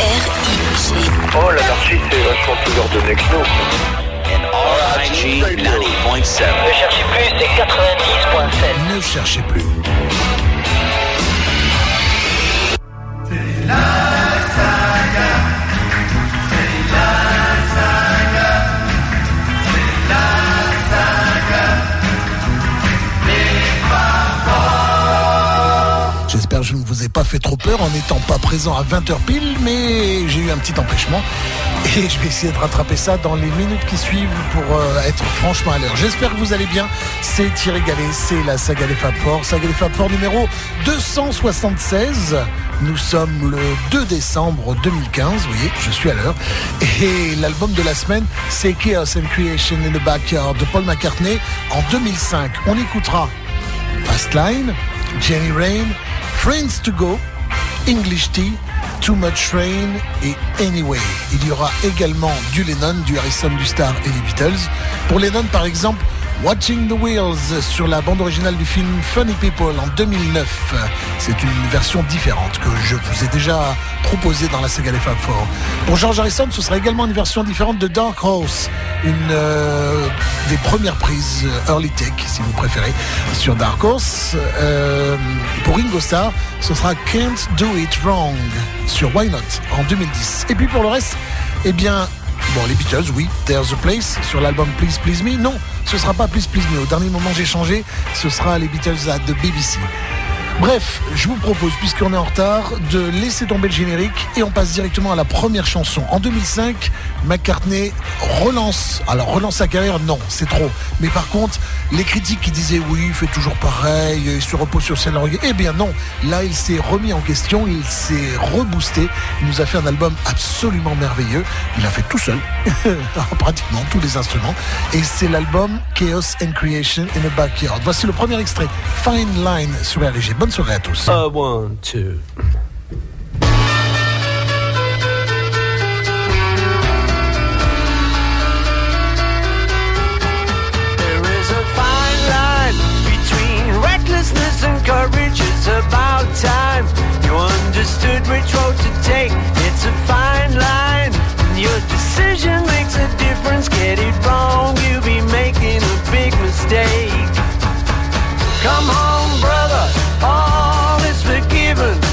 R-I-G. Oh, l'anarchie, c'est vachement plus ordonné que nous. RIG 90.7. Ne cherchez plus, c'est 90.7. Ne cherchez plus. J'espère que fait trop peur en n'étant pas présent à 20h pile, mais j'ai eu un petit empêchement et je vais essayer de rattraper ça dans les minutes qui suivent pour euh, être franchement à l'heure. J'espère que vous allez bien. C'est Thierry Gallet, c'est la saga des Fab Four, saga des Fab Four numéro 276. Nous sommes le 2 décembre 2015, vous voyez, je suis à l'heure. Et l'album de la semaine, c'est Chaos and Creation in the Backyard de Paul McCartney en 2005. On écoutera Fastline, Jenny Rain, Friends to Go, English Tea, Too Much Rain et Anyway. Il y aura également du Lennon, du Harrison, du Star et les Beatles. Pour Lennon, par exemple, Watching the Wheels sur la bande originale du film Funny People en 2009. C'est une version différente que je vous ai déjà proposée dans la saga des Fab Four. Pour George Harrison, ce sera également une version différente de Dark Horse, une euh, des premières prises euh, early tech, si vous préférez, sur Dark Horse. Euh, pour Ringo Starr, ce sera Can't Do It Wrong sur Why Not en 2010. Et puis pour le reste, eh bien, Bon, les Beatles, oui. There's a Place sur l'album Please Please Me. Non, ce sera pas Please Please Me. Au dernier moment, j'ai changé. Ce sera les Beatles à The BBC. Bref, je vous propose, puisqu'on est en retard, de laisser tomber le générique et on passe directement à la première chanson. En 2005, McCartney relance. Alors, relance sa carrière, non, c'est trop. Mais par contre, les critiques qui disaient oui, il fait toujours pareil, il se repose sur ses lauriers. Eh bien non, là, il s'est remis en question, il s'est reboosté. Il nous a fait un album absolument merveilleux. Il a fait tout seul, pratiquement tous les instruments. Et c'est l'album Chaos and Creation in a Backyard. Voici le premier extrait, Fine Line sur RG. Bonne soirée à tous. Uh, one, two. There is a fine line between recklessness and courage. It's about time you understood which road to take. It's a fine line. Your decision makes a difference. Get it wrong, you'll be making a big mistake. Come home, brother. All is forgiven.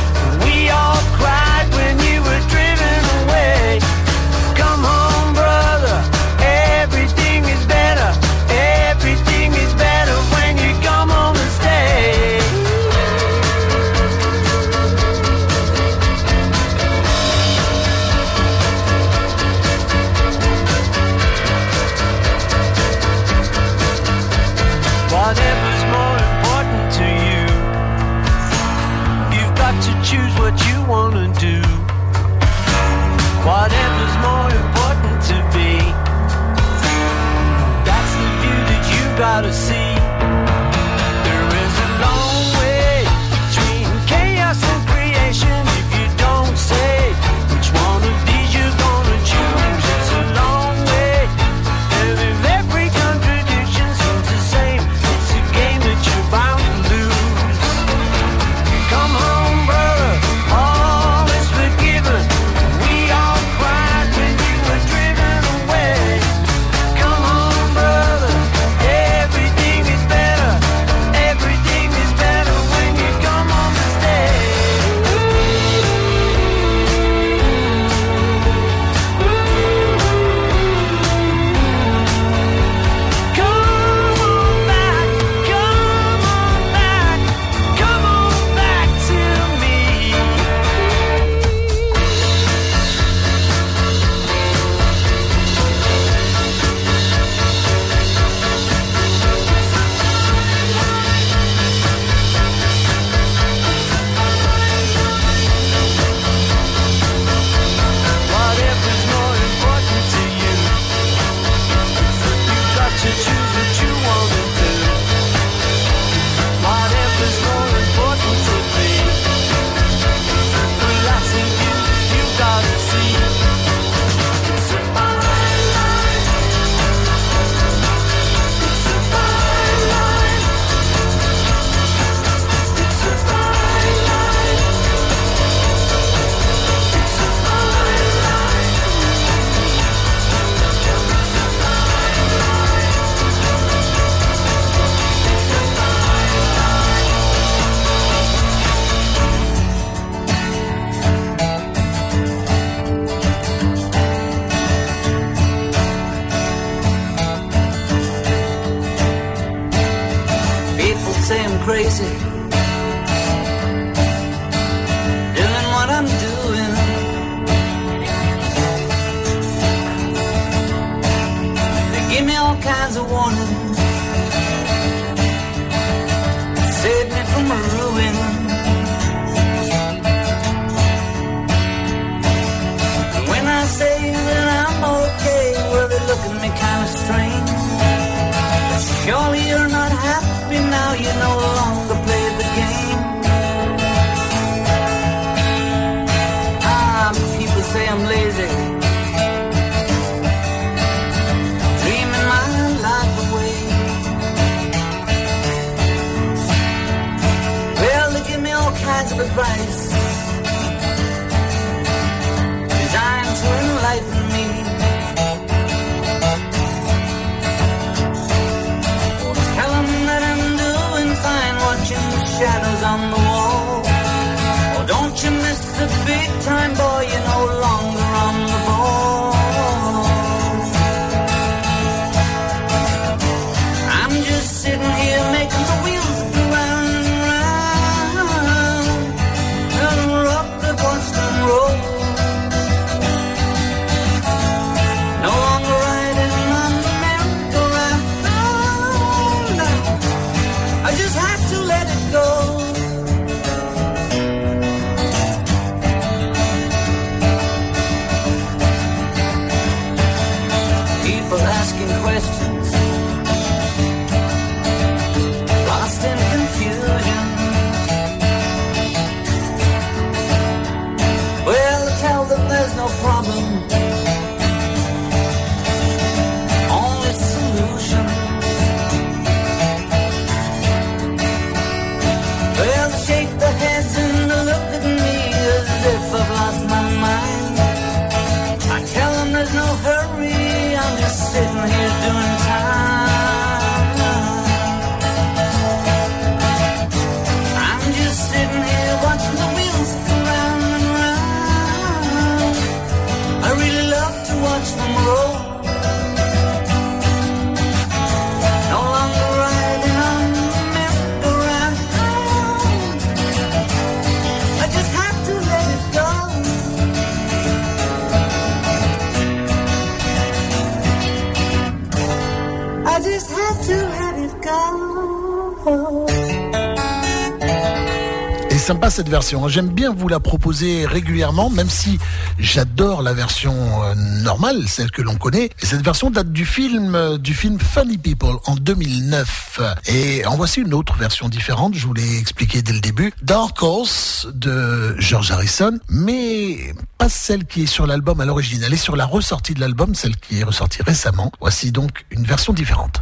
sympa cette version. Hein. J'aime bien vous la proposer régulièrement, même si j'adore la version euh, normale, celle que l'on connaît. Cette version date du film, euh, du film Funny People en 2009. Et en voici une autre version différente. Je vous l'ai expliqué dès le début. Dark Horse de George Harrison, mais pas celle qui est sur l'album à l'origine. Elle est sur la ressortie de l'album, celle qui est ressortie récemment. Voici donc une version différente.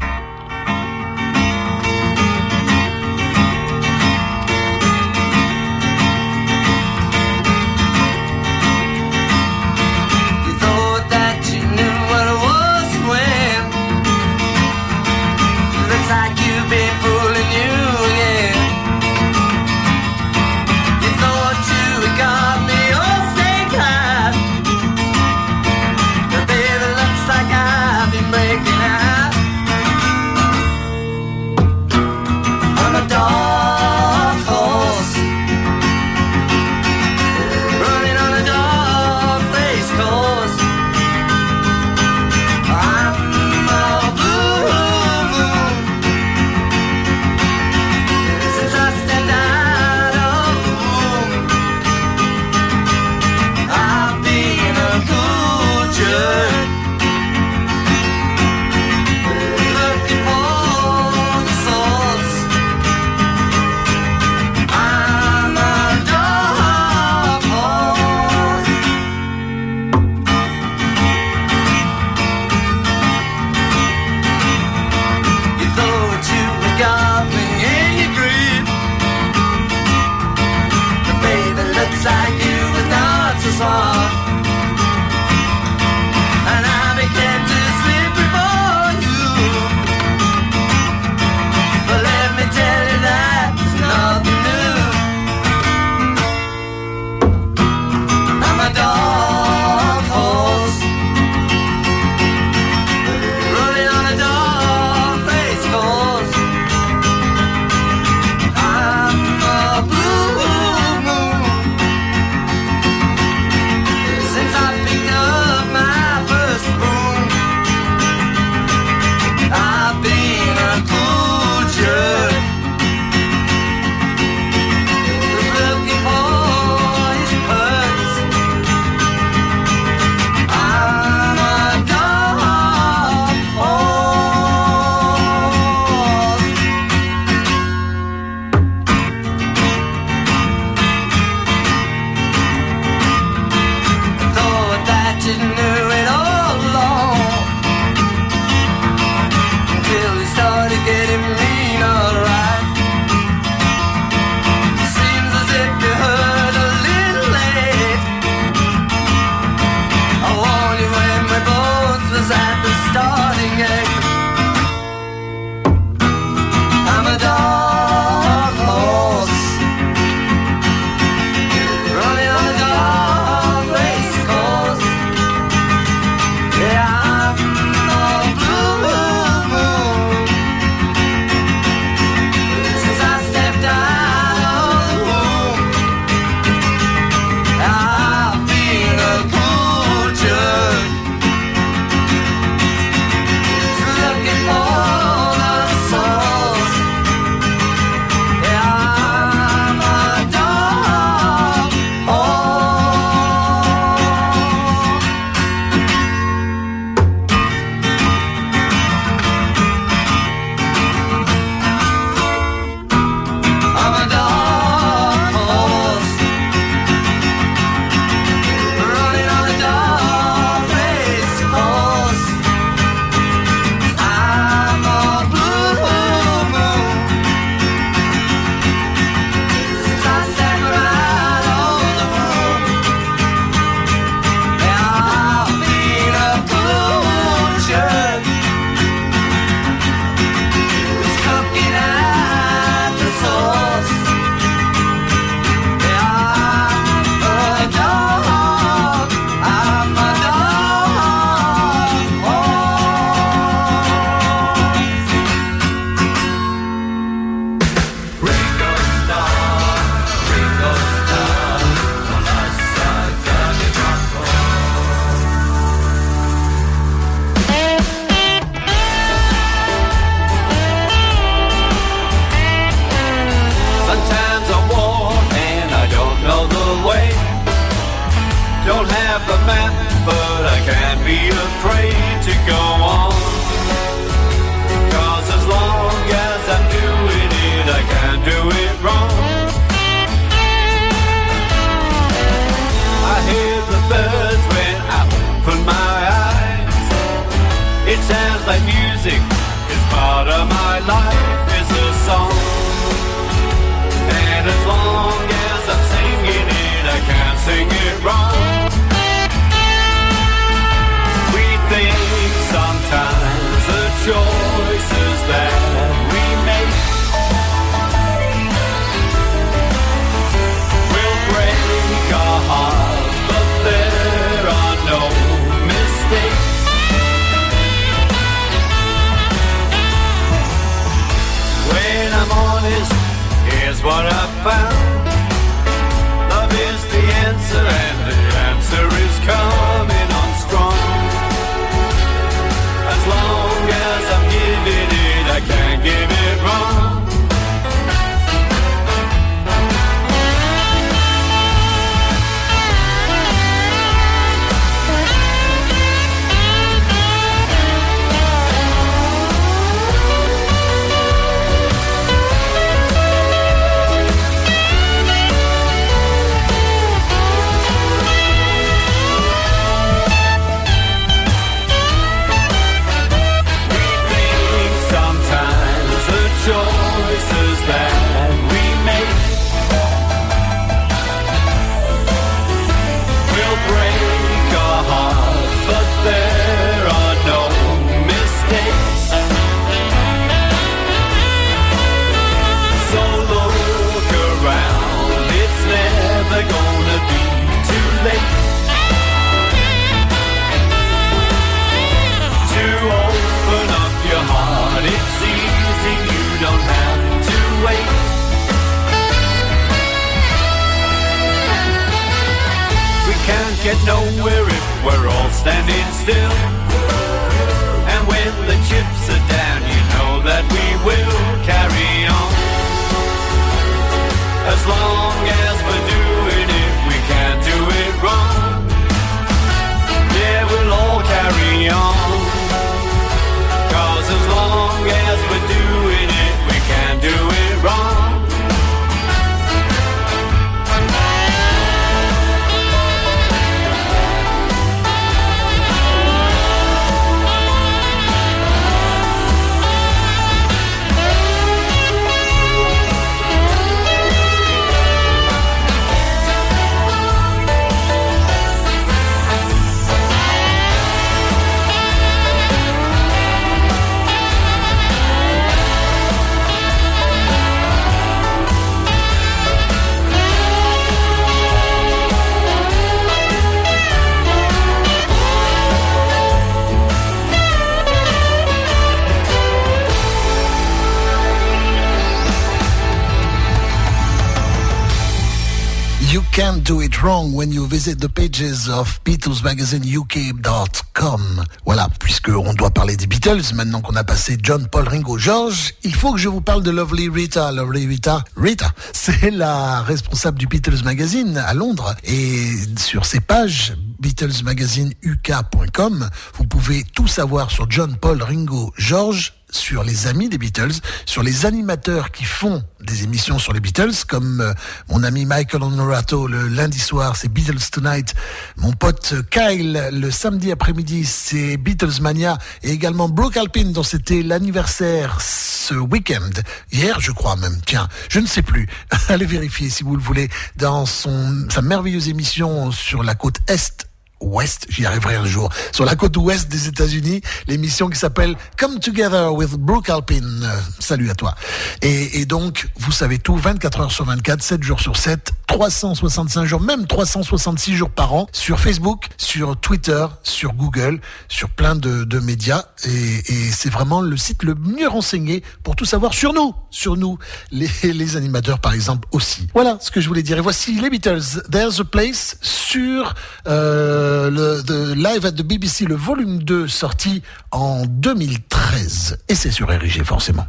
When you visit the pages of BeatlesMagazineUK.com. Voilà, puisque on doit parler des Beatles, maintenant qu'on a passé John, Paul, Ringo, George, il faut que je vous parle de Lovely Rita. Lovely Rita, Rita, c'est la responsable du Beatles Magazine à Londres. Et sur ses pages, BeatlesMagazineUK.com, vous pouvez tout savoir sur John, Paul, Ringo, George, sur les amis des Beatles, sur les animateurs qui font des émissions sur les Beatles, comme euh, mon ami Michael Honorato le lundi soir, c'est Beatles Tonight, mon pote Kyle le samedi après-midi, c'est Beatles Mania, et également Brooke Alpine, dont c'était l'anniversaire ce week-end, hier je crois même, tiens, je ne sais plus, allez vérifier si vous le voulez, dans son, sa merveilleuse émission sur la côte Est ouest, j'y arriverai un jour, sur la côte ouest des États-Unis, l'émission qui s'appelle Come Together with Brooke Alpine. Euh, salut à toi. Et, et donc, vous savez tout, 24 heures sur 24, 7 jours sur 7, 365 jours, même 366 jours par an, sur Facebook, sur Twitter, sur Google, sur plein de, de médias. Et, et c'est vraiment le site le mieux renseigné pour tout savoir sur nous, sur nous, les, les animateurs par exemple aussi. Voilà ce que je voulais dire. Et voici les Beatles, There's a Place, sur euh, le the Live at the BBC, le volume 2, sorti en 2013. Et c'est sur forcément.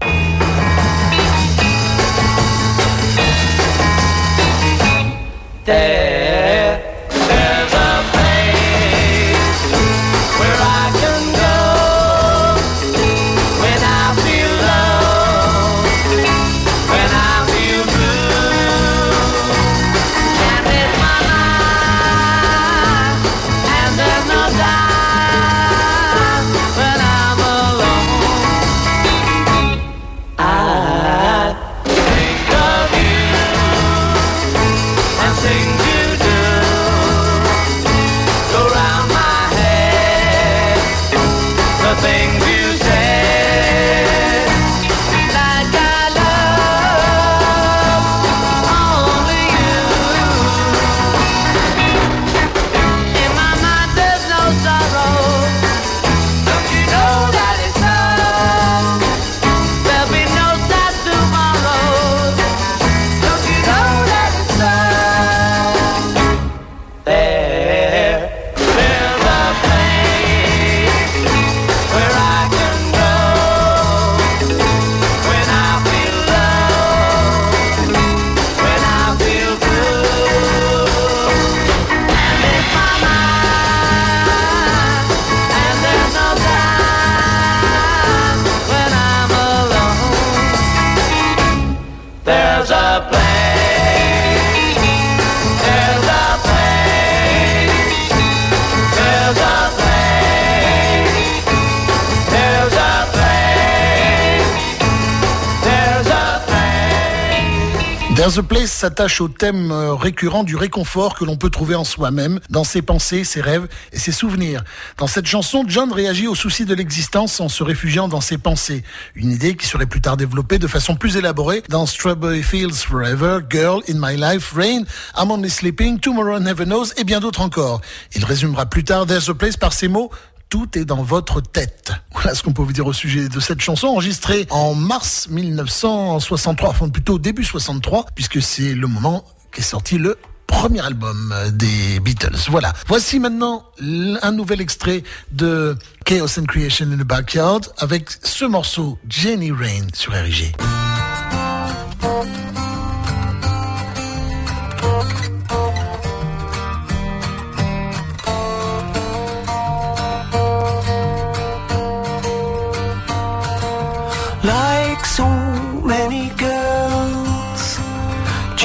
There's a Place s'attache au thème euh, récurrent du réconfort que l'on peut trouver en soi-même, dans ses pensées, ses rêves et ses souvenirs. Dans cette chanson, John réagit au souci de l'existence en se réfugiant dans ses pensées. Une idée qui serait plus tard développée de façon plus élaborée dans Strawberry Fields Forever, Girl in My Life, Rain, I'm Only Sleeping, Tomorrow Never Knows et bien d'autres encore. Il résumera plus tard There's a Place par ces mots tout est dans votre tête. Voilà ce qu'on peut vous dire au sujet de cette chanson enregistrée en mars 1963, enfin plutôt début 63, puisque c'est le moment qu'est sorti le premier album des Beatles. Voilà. Voici maintenant un nouvel extrait de Chaos and Creation in the Backyard avec ce morceau Jenny Rain sur RG.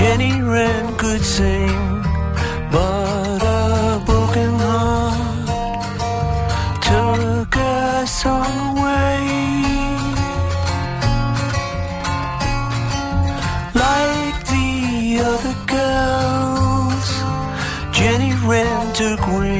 Jenny Wren could sing, but a broken heart took song away. Like the other girls, Jenny Wren took wing.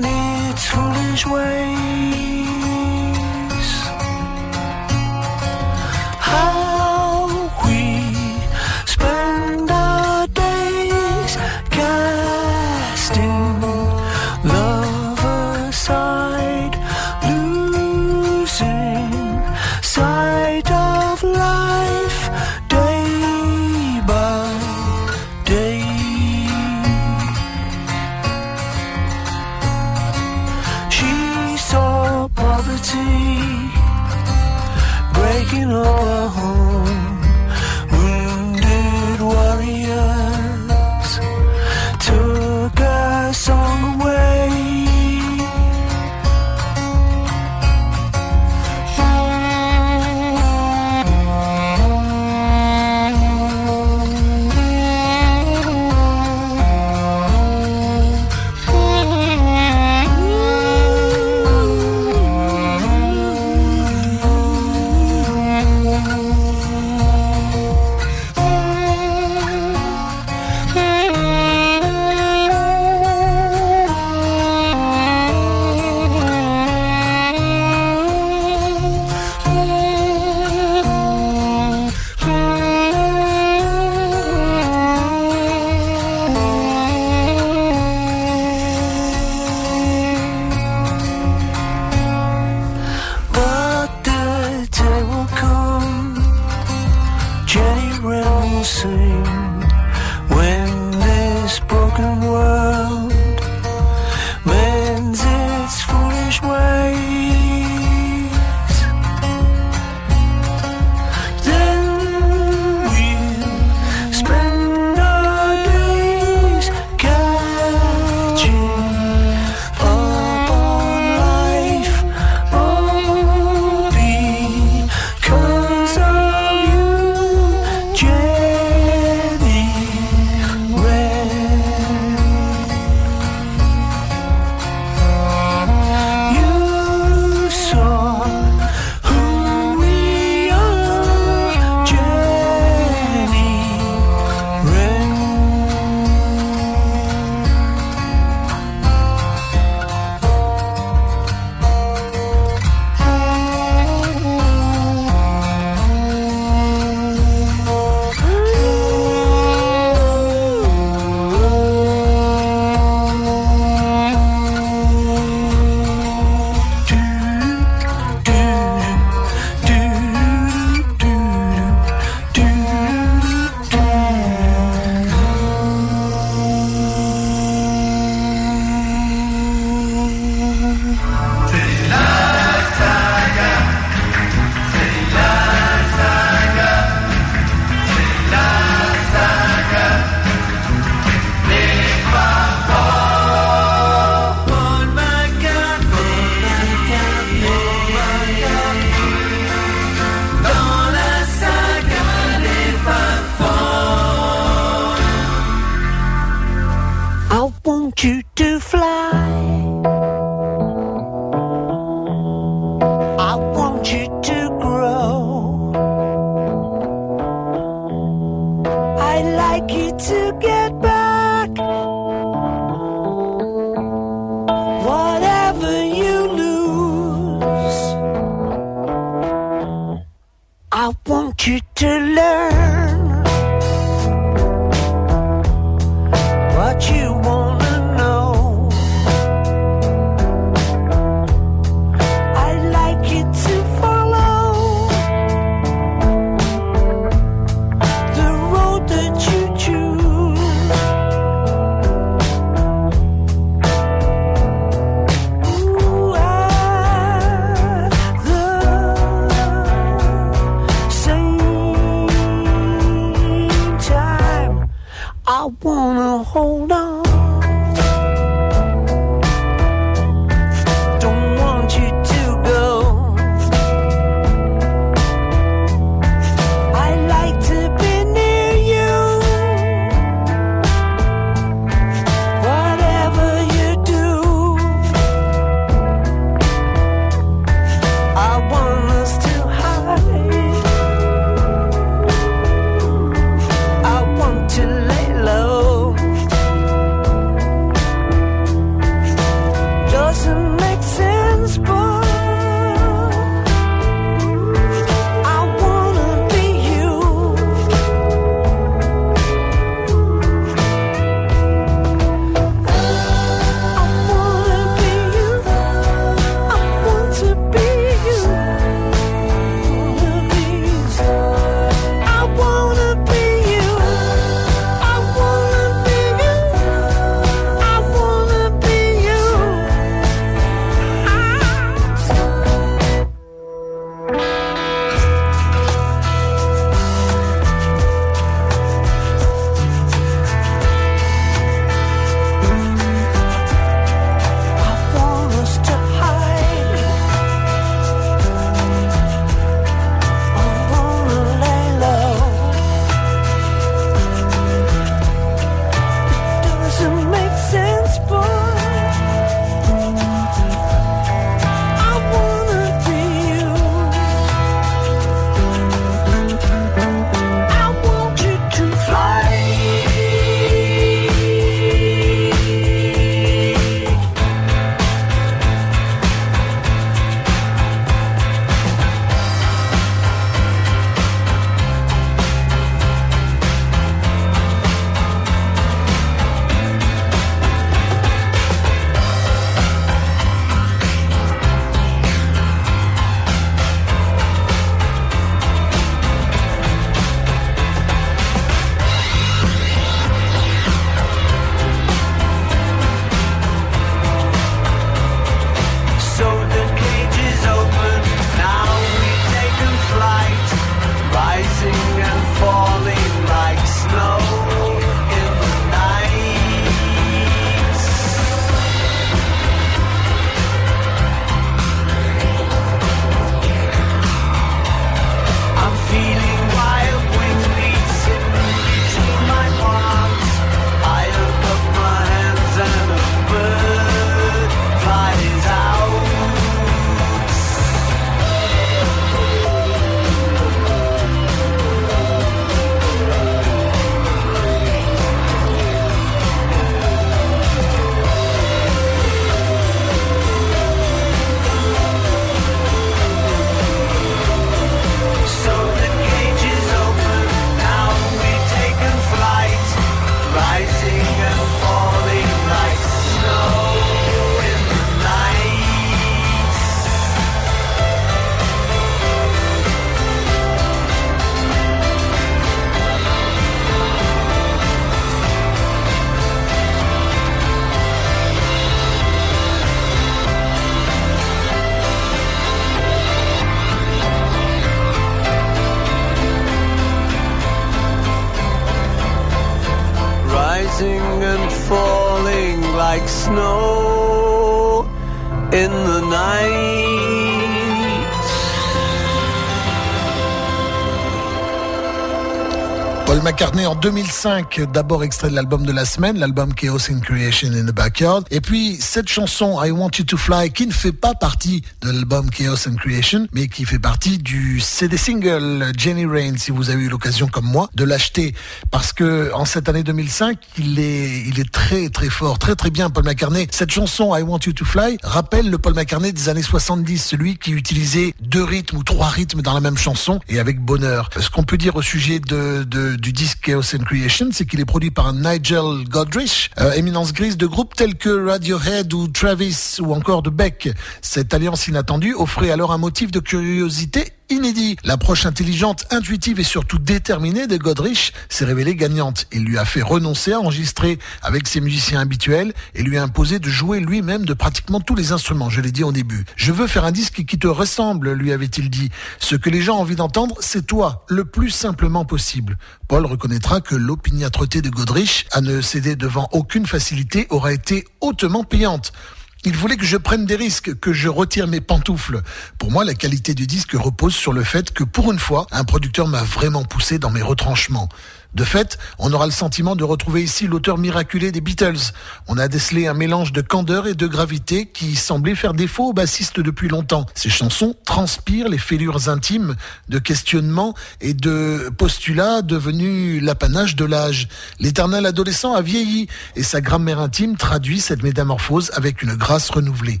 2005, d'abord extrait de l'album de la semaine, l'album Chaos in Creation in the Backyard. Et puis cette chanson I Want You to Fly qui ne fait pas partie de l'album Chaos and Creation, mais qui fait partie du CD single Jenny Rain, si vous avez eu l'occasion comme moi de l'acheter. Parce que en cette année 2005, il est, il est très très fort, très très bien Paul McCartney. Cette chanson I Want You to Fly rappelle le Paul McCartney des années 70, celui qui utilisait deux rythmes ou trois rythmes dans la même chanson et avec bonheur. Ce qu'on peut dire au sujet de, de du disque Chaos and c'est qu'il est produit par Nigel Godrich, euh, éminence grise de groupes tels que Radiohead ou Travis ou encore de Beck. Cette alliance inattendue offrait alors un motif de curiosité inédit. L'approche intelligente, intuitive et surtout déterminée de Godrich s'est révélée gagnante. Il lui a fait renoncer à enregistrer avec ses musiciens habituels et lui a imposé de jouer lui-même de pratiquement tous les instruments, je l'ai dit au début. Je veux faire un disque qui te ressemble, lui avait-il dit. Ce que les gens ont envie d'entendre, c'est toi, le plus simplement possible. Paul reconnaîtra que l'opiniâtreté de Godrich à ne céder devant aucune facilité aura été hautement payante. Il voulait que je prenne des risques, que je retire mes pantoufles. Pour moi, la qualité du disque repose sur le fait que pour une fois, un producteur m'a vraiment poussé dans mes retranchements. De fait, on aura le sentiment de retrouver ici l'auteur miraculé des Beatles. On a décelé un mélange de candeur et de gravité qui semblait faire défaut aux bassistes depuis longtemps. Ces chansons transpirent les fêlures intimes de questionnements et de postulats devenus l'apanage de l'âge. L'éternel adolescent a vieilli et sa grammaire intime traduit cette métamorphose avec une grâce renouvelée.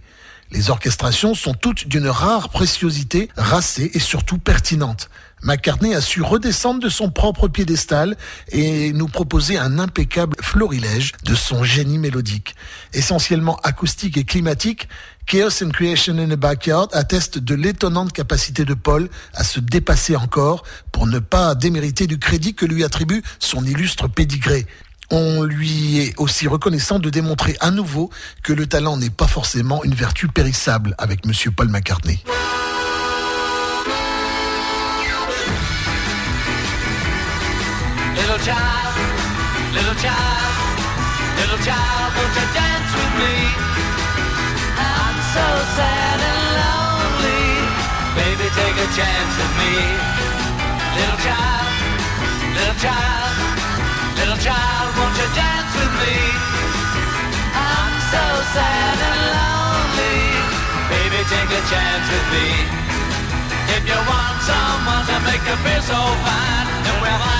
Les orchestrations sont toutes d'une rare préciosité, racée et surtout pertinente. McCartney a su redescendre de son propre piédestal et nous proposer un impeccable florilège de son génie mélodique. Essentiellement acoustique et climatique, Chaos and Creation in the Backyard atteste de l'étonnante capacité de Paul à se dépasser encore pour ne pas démériter du crédit que lui attribue son illustre pédigré. On lui est aussi reconnaissant de démontrer à nouveau que le talent n'est pas forcément une vertu périssable avec monsieur Paul McCartney. Little child, little child, little child, won't you dance with me? I'm so sad and lonely. Baby, take a chance with me. Little child, little child, little child, won't you dance with me? I'm so sad and lonely. Baby, take a chance with me. If you want someone to make you feel so fine, then we'll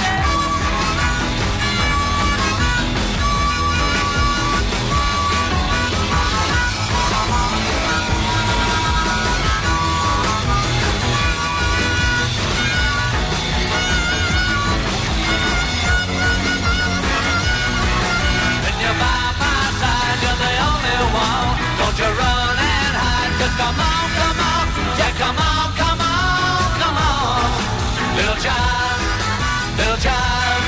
come on, come on. Yeah, come on, come on, come on. Little child, little child,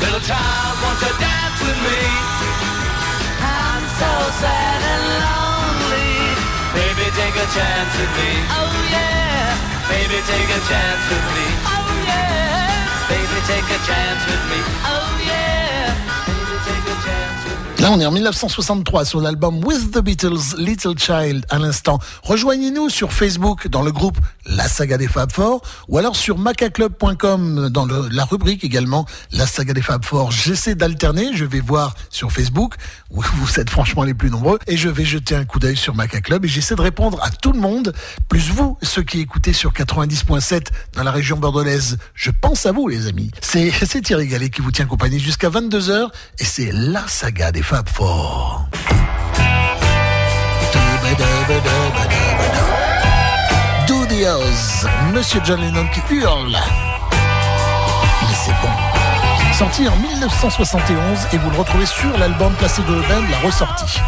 little child, won't you dance with me? I'm so sad and lonely. Baby, take a chance with me. Oh yeah. Baby, take a chance with me. Oh yeah. Baby, take a chance with me. Oh yeah. Baby, take a chance. Là, on est en 1963 sur l'album With the Beatles, Little Child à l'instant. Rejoignez-nous sur Facebook dans le groupe La Saga des Fab Four ou alors sur macaclub.com dans la rubrique également La Saga des Fab Four. J'essaie d'alterner, je vais voir sur Facebook où vous êtes franchement les plus nombreux et je vais jeter un coup d'œil sur Macaclub et j'essaie de répondre à tout le monde, plus vous, ceux qui écoutez sur 90.7 dans la région bordelaise. Je pense à vous les amis. C'est c'est Thierry Gallet qui vous tient compagnie jusqu'à 22h et c'est La Saga des Fab Do the House, Monsieur John Lennon qui hurle. Mais c'est bon. Sorti en 1971 et vous le retrouvez sur l'album Placebo Band, la ressortie.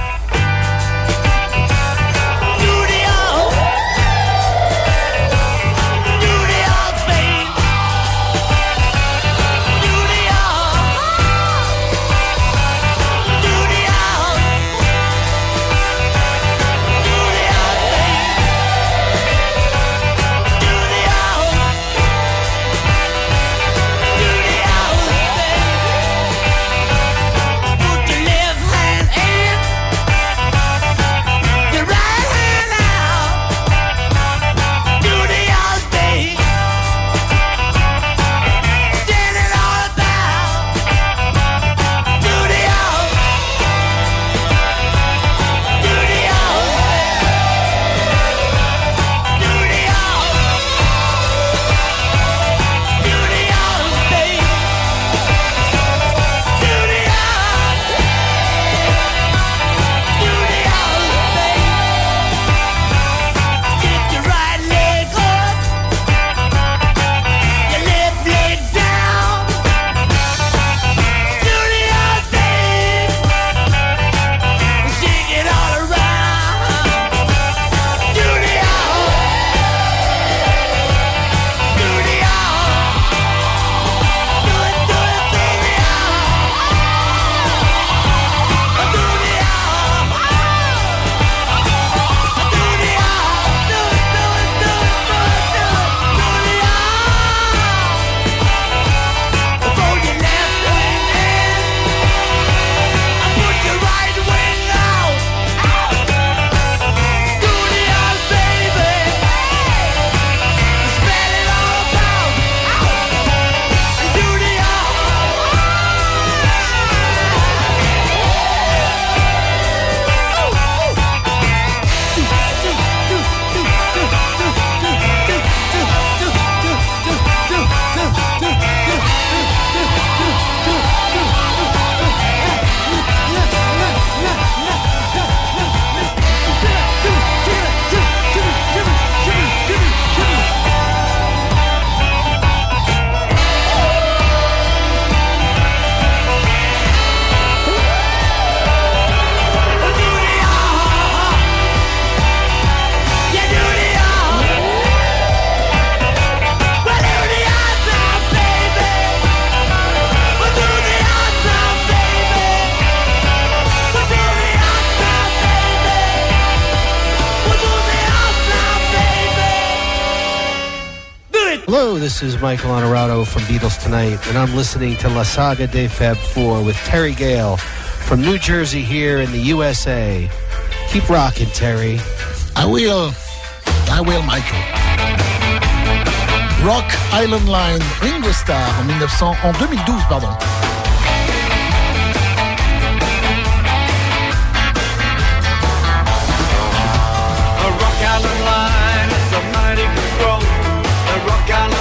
Hello, this is Michael Honorado from Beatles Tonight, and I'm listening to La Saga de Fab 4 with Terry Gale from New Jersey here in the USA. Keep rocking, Terry. I will. I will, Michael. Rock Island Line, Ringo Starr en, 1900, en 2012, pardon. Rock Island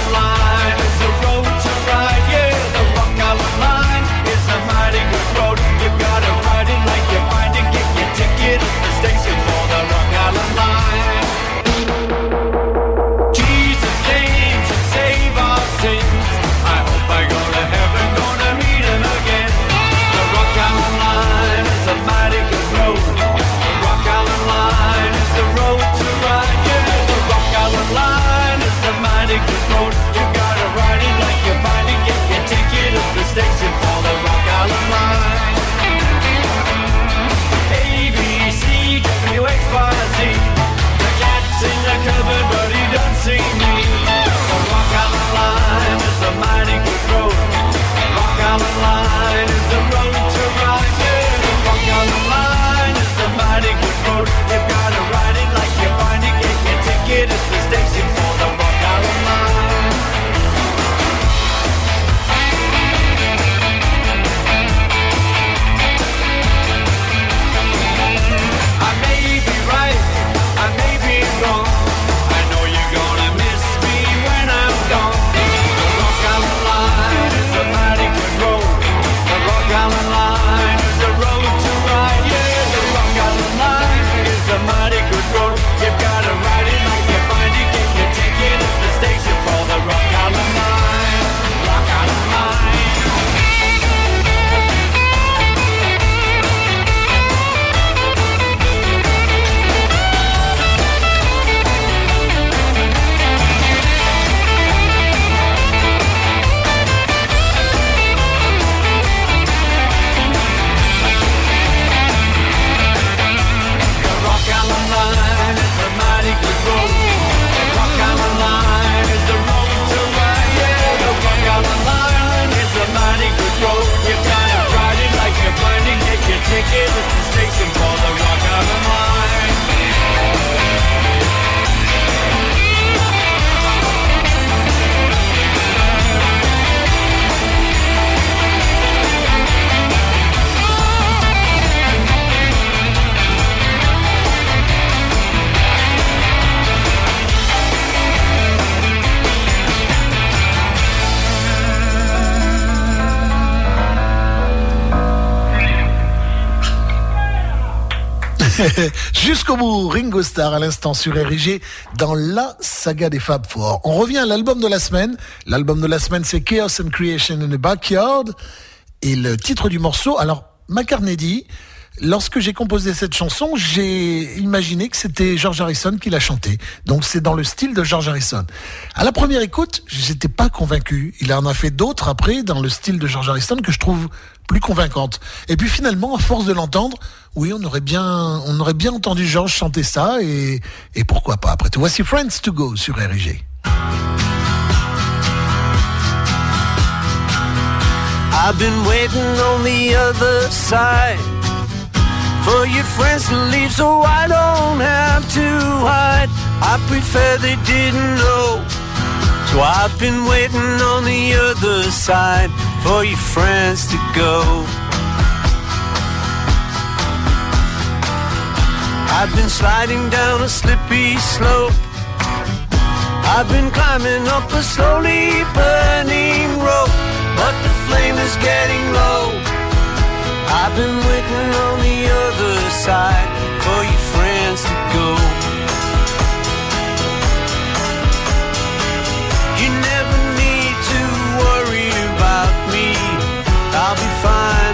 your Jusqu'au bout, Ringo Starr à l'instant sur dans la saga des Fab Four. On revient à l'album de la semaine. L'album de la semaine, c'est Chaos and Creation in the Backyard. Et le titre du morceau, alors, McCartney dit, lorsque j'ai composé cette chanson, j'ai imaginé que c'était George Harrison qui l'a chanté. Donc c'est dans le style de George Harrison. À la première écoute, j'étais pas convaincu. Il en a fait d'autres après dans le style de George Harrison que je trouve plus convaincantes. Et puis finalement, à force de l'entendre, oui, on aurait bien, on aurait bien entendu George chanter ça et, et pourquoi pas après tout. Voici Friends to Go sur RIG. I've been waiting on the other side for your friends to leave so I don't have to hide. I prefer they didn't know. So I've been waiting on the other side for your friends to go. I've been sliding down a slippy slope. I've been climbing up a slowly burning rope, but the flame is getting low. I've been waiting on the other side for your friends to go. You never need to worry about me. I'll be fine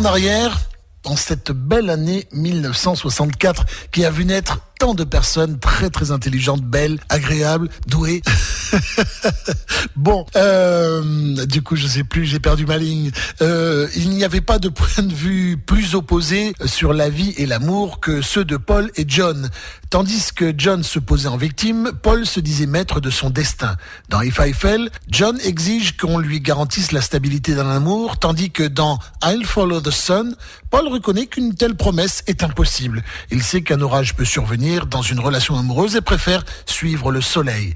en arrière dans cette belle année 1964 qui a vu naître tant de personnes très très intelligentes, belles, agréables, douées. bon, euh, du coup je sais plus, j'ai perdu ma ligne. Euh, il n'y avait pas de point de vue plus opposé sur la vie et l'amour que ceux de Paul et John. Tandis que John se posait en victime, Paul se disait maître de son destin. Dans If I Fell, John exige qu'on lui garantisse la stabilité d'un amour, tandis que dans I'll Follow the Sun, Paul reconnaît qu'une telle promesse est impossible. Il sait qu'un orage peut survenir dans une relation amoureuse et préfère suivre le soleil.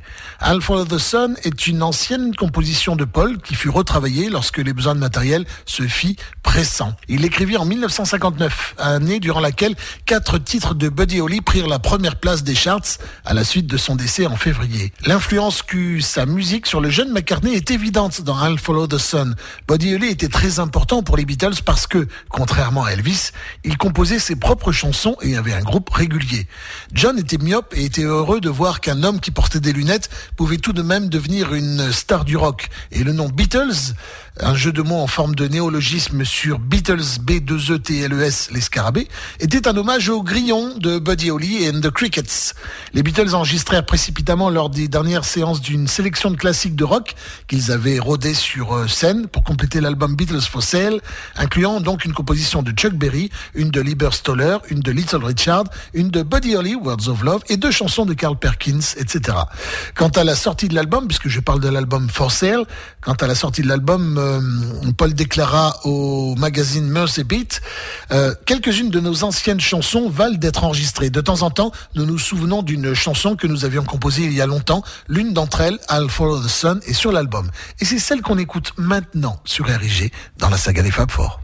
The Sun est une ancienne composition de Paul qui fut retravaillée lorsque les besoins de matériel se fit pressants. Il l'écrivit en 1959, année durant laquelle quatre titres de Buddy Holly prirent la première place des charts à la suite de son décès en février. L'influence qu'eut sa musique sur le jeune McCartney est évidente dans I'll Follow the Sun. Buddy Holly était très important pour les Beatles parce que, contrairement à Elvis, il composait ses propres chansons et avait un groupe régulier. John était myope et était heureux de voir qu'un homme qui portait des lunettes pouvait tout de même devenir une star du rock. Et le nom Beatles, un jeu de mots en forme de néologisme sur Beatles B2ETLES, les scarabées, était un hommage au grillon de Buddy Holly et the Crickets. Les Beatles enregistrèrent précipitamment lors des dernières séances d'une sélection de classiques de rock qu'ils avaient rodé sur euh, scène pour compléter l'album Beatles for Sale, incluant donc une composition de Chuck Berry, une de Lieber Stoller, une de Little Richard, une de Buddy Holly, Words of Love, et deux chansons de Carl Perkins, etc. Quant à la sortie de l'album, puisque je parle de l'album For Sale, quant à la sortie de l'album, euh, Paul déclara au magazine Mercy Beat, euh, quelques-unes de nos anciennes chansons valent d'être enregistrées. De temps en temps, nous nous souvenons d'une chanson que nous avions composée il y a longtemps. L'une d'entre elles, I'll Follow the Sun, est sur l'album. Et c'est celle qu'on écoute maintenant sur RIG dans la saga des Fab Four.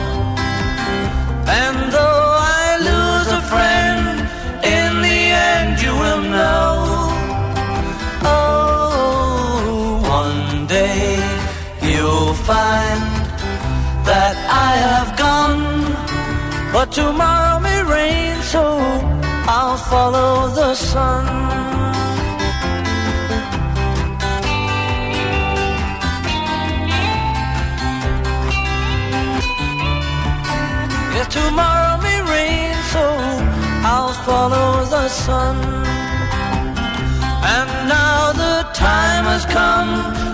Find that I have gone, but tomorrow may rain, so I'll follow the sun. Yeah, tomorrow may rain, so I'll follow the sun. And now the time has come,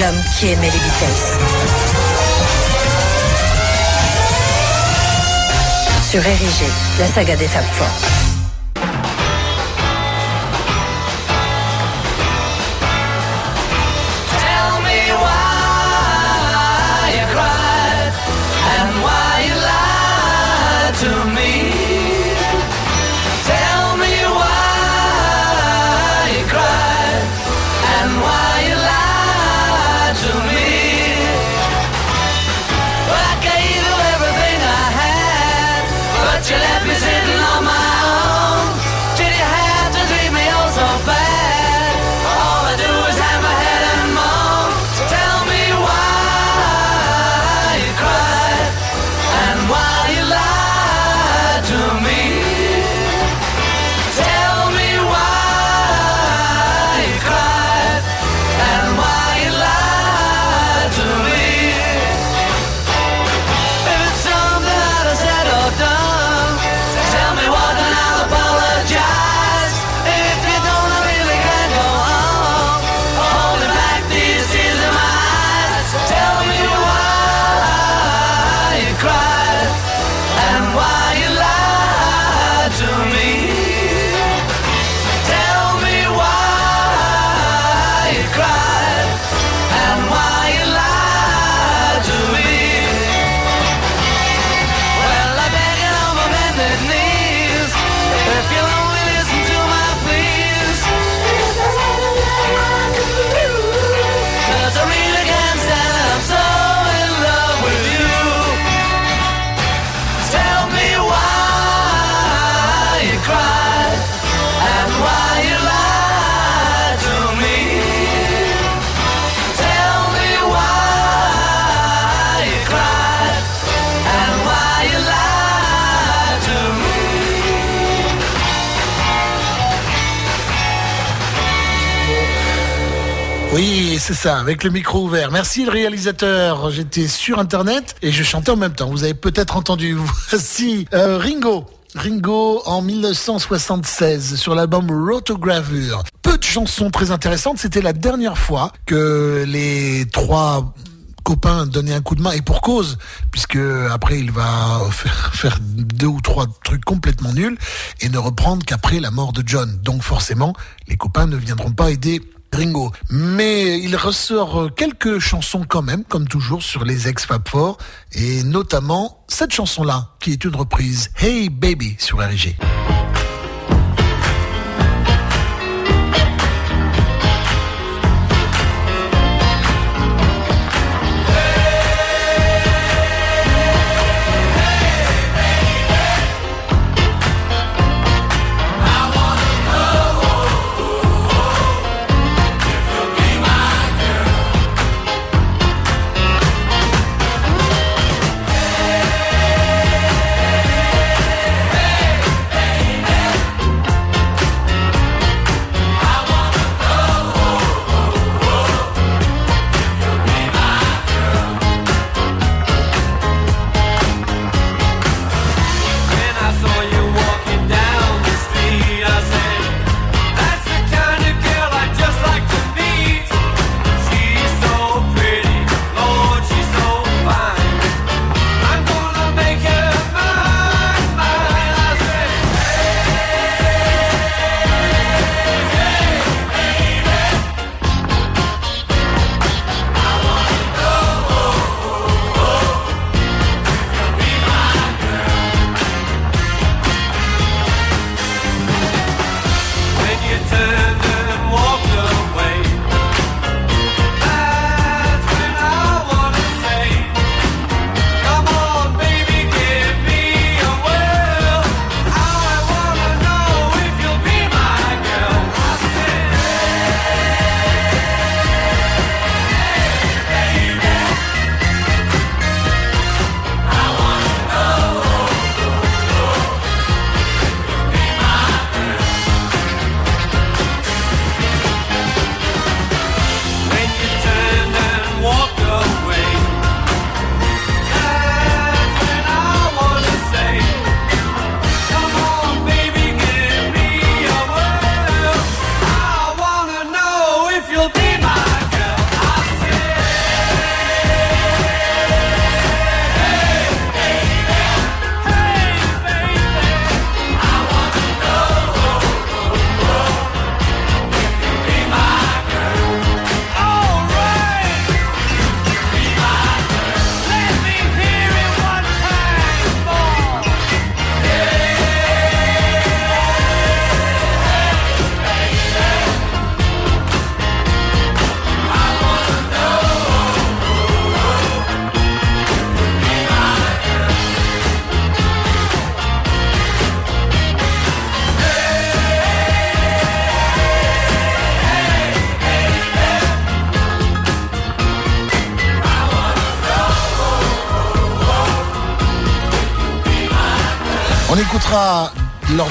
L'homme qui aimait les Beatles. Sur Érigé, la saga des Fab Four. C'est ça, avec le micro ouvert. Merci le réalisateur. J'étais sur Internet et je chantais en même temps. Vous avez peut-être entendu. Voici euh, Ringo. Ringo en 1976 sur l'album Rotogravure. Peu de chansons très intéressantes. C'était la dernière fois que les trois copains donnaient un coup de main et pour cause puisque après il va faire, faire deux ou trois trucs complètement nuls et ne reprendre qu'après la mort de John. Donc forcément, les copains ne viendront pas aider Ringo. Mais il ressort euh, quelques chansons quand même, comme toujours, sur les ex-Fab Four, et notamment cette chanson-là, qui est une reprise, Hey Baby, sur RG.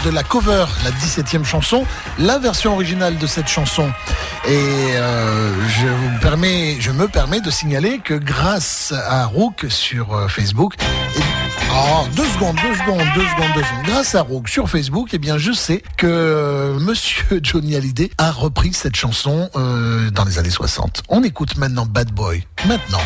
De la cover, la 17e chanson, la version originale de cette chanson. Et euh, je, vous permets, je me permets de signaler que grâce à Rook sur euh, Facebook, Oh, deux secondes, deux secondes, deux secondes, deux secondes. Grâce à Rook sur Facebook, eh bien, je sais que euh, Monsieur Johnny Hallyday a repris cette chanson dans les années 60. On écoute maintenant Bad Boy. Maintenant.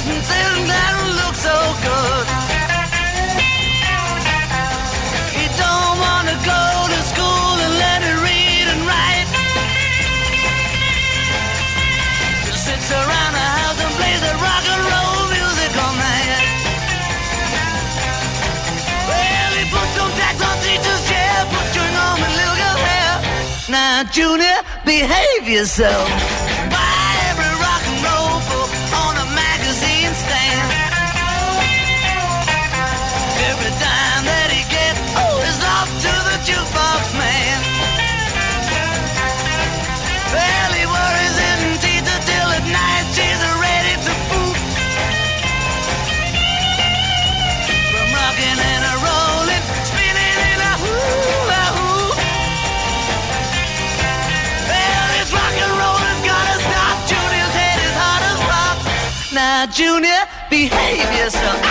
Just look so good. He don't wanna go to school and read and write. He sits around the house and plays rock and roll music all night. Well, he some tax on teacher's on my little hair. Now, Junior, behave yourself. Junior, behave yourself.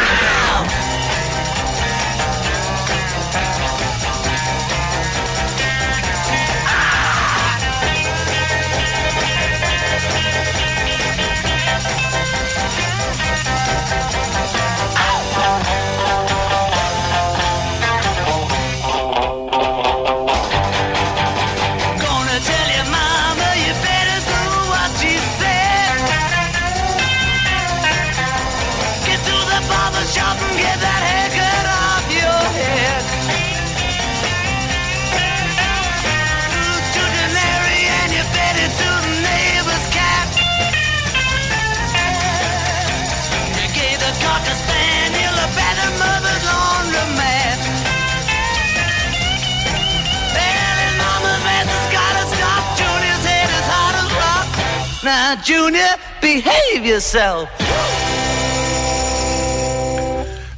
Behave yourself.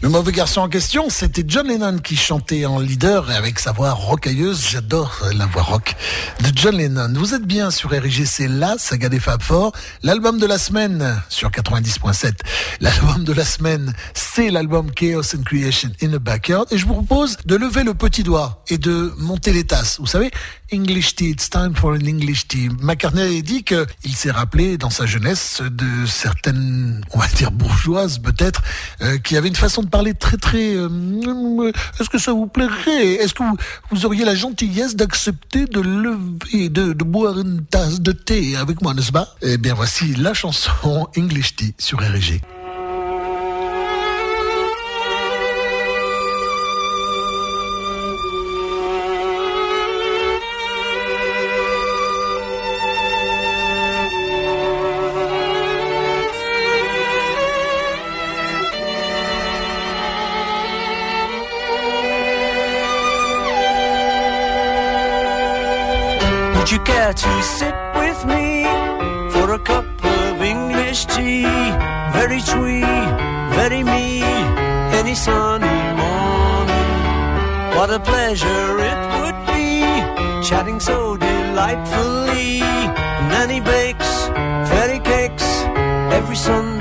Le mauvais garçon en question, c'était John Lennon qui chantait en leader avec sa voix rocailleuse. J'adore la voix rock de John Lennon. Vous êtes bien sur c'est la saga des Fab Four. L'album de la semaine sur 90.7. L'album de la semaine, c'est l'album Chaos and Creation in the Backyard. Et je vous propose de lever le petit doigt et de monter les tasses. Vous savez, English tea, it's time for an English tea. McCartney a dit qu'il s'est rappelé dans sa jeunesse de certaines, on va dire bourgeoises peut-être, euh, qui avaient une façon de parler très très... euh, Est-ce que ça vous plairait? Est-ce que vous, auriez la gentillesse d'accepter de lever, de, de boire une tasse de thé avec moi, n'est-ce pas? Eh bien voici la chanson English Tea sur RG. Would you sit with me for a cup of English tea? Very sweet, very me, any sunny morning. What a pleasure it would be, chatting so delightfully. Nanny bakes fairy cakes every Sunday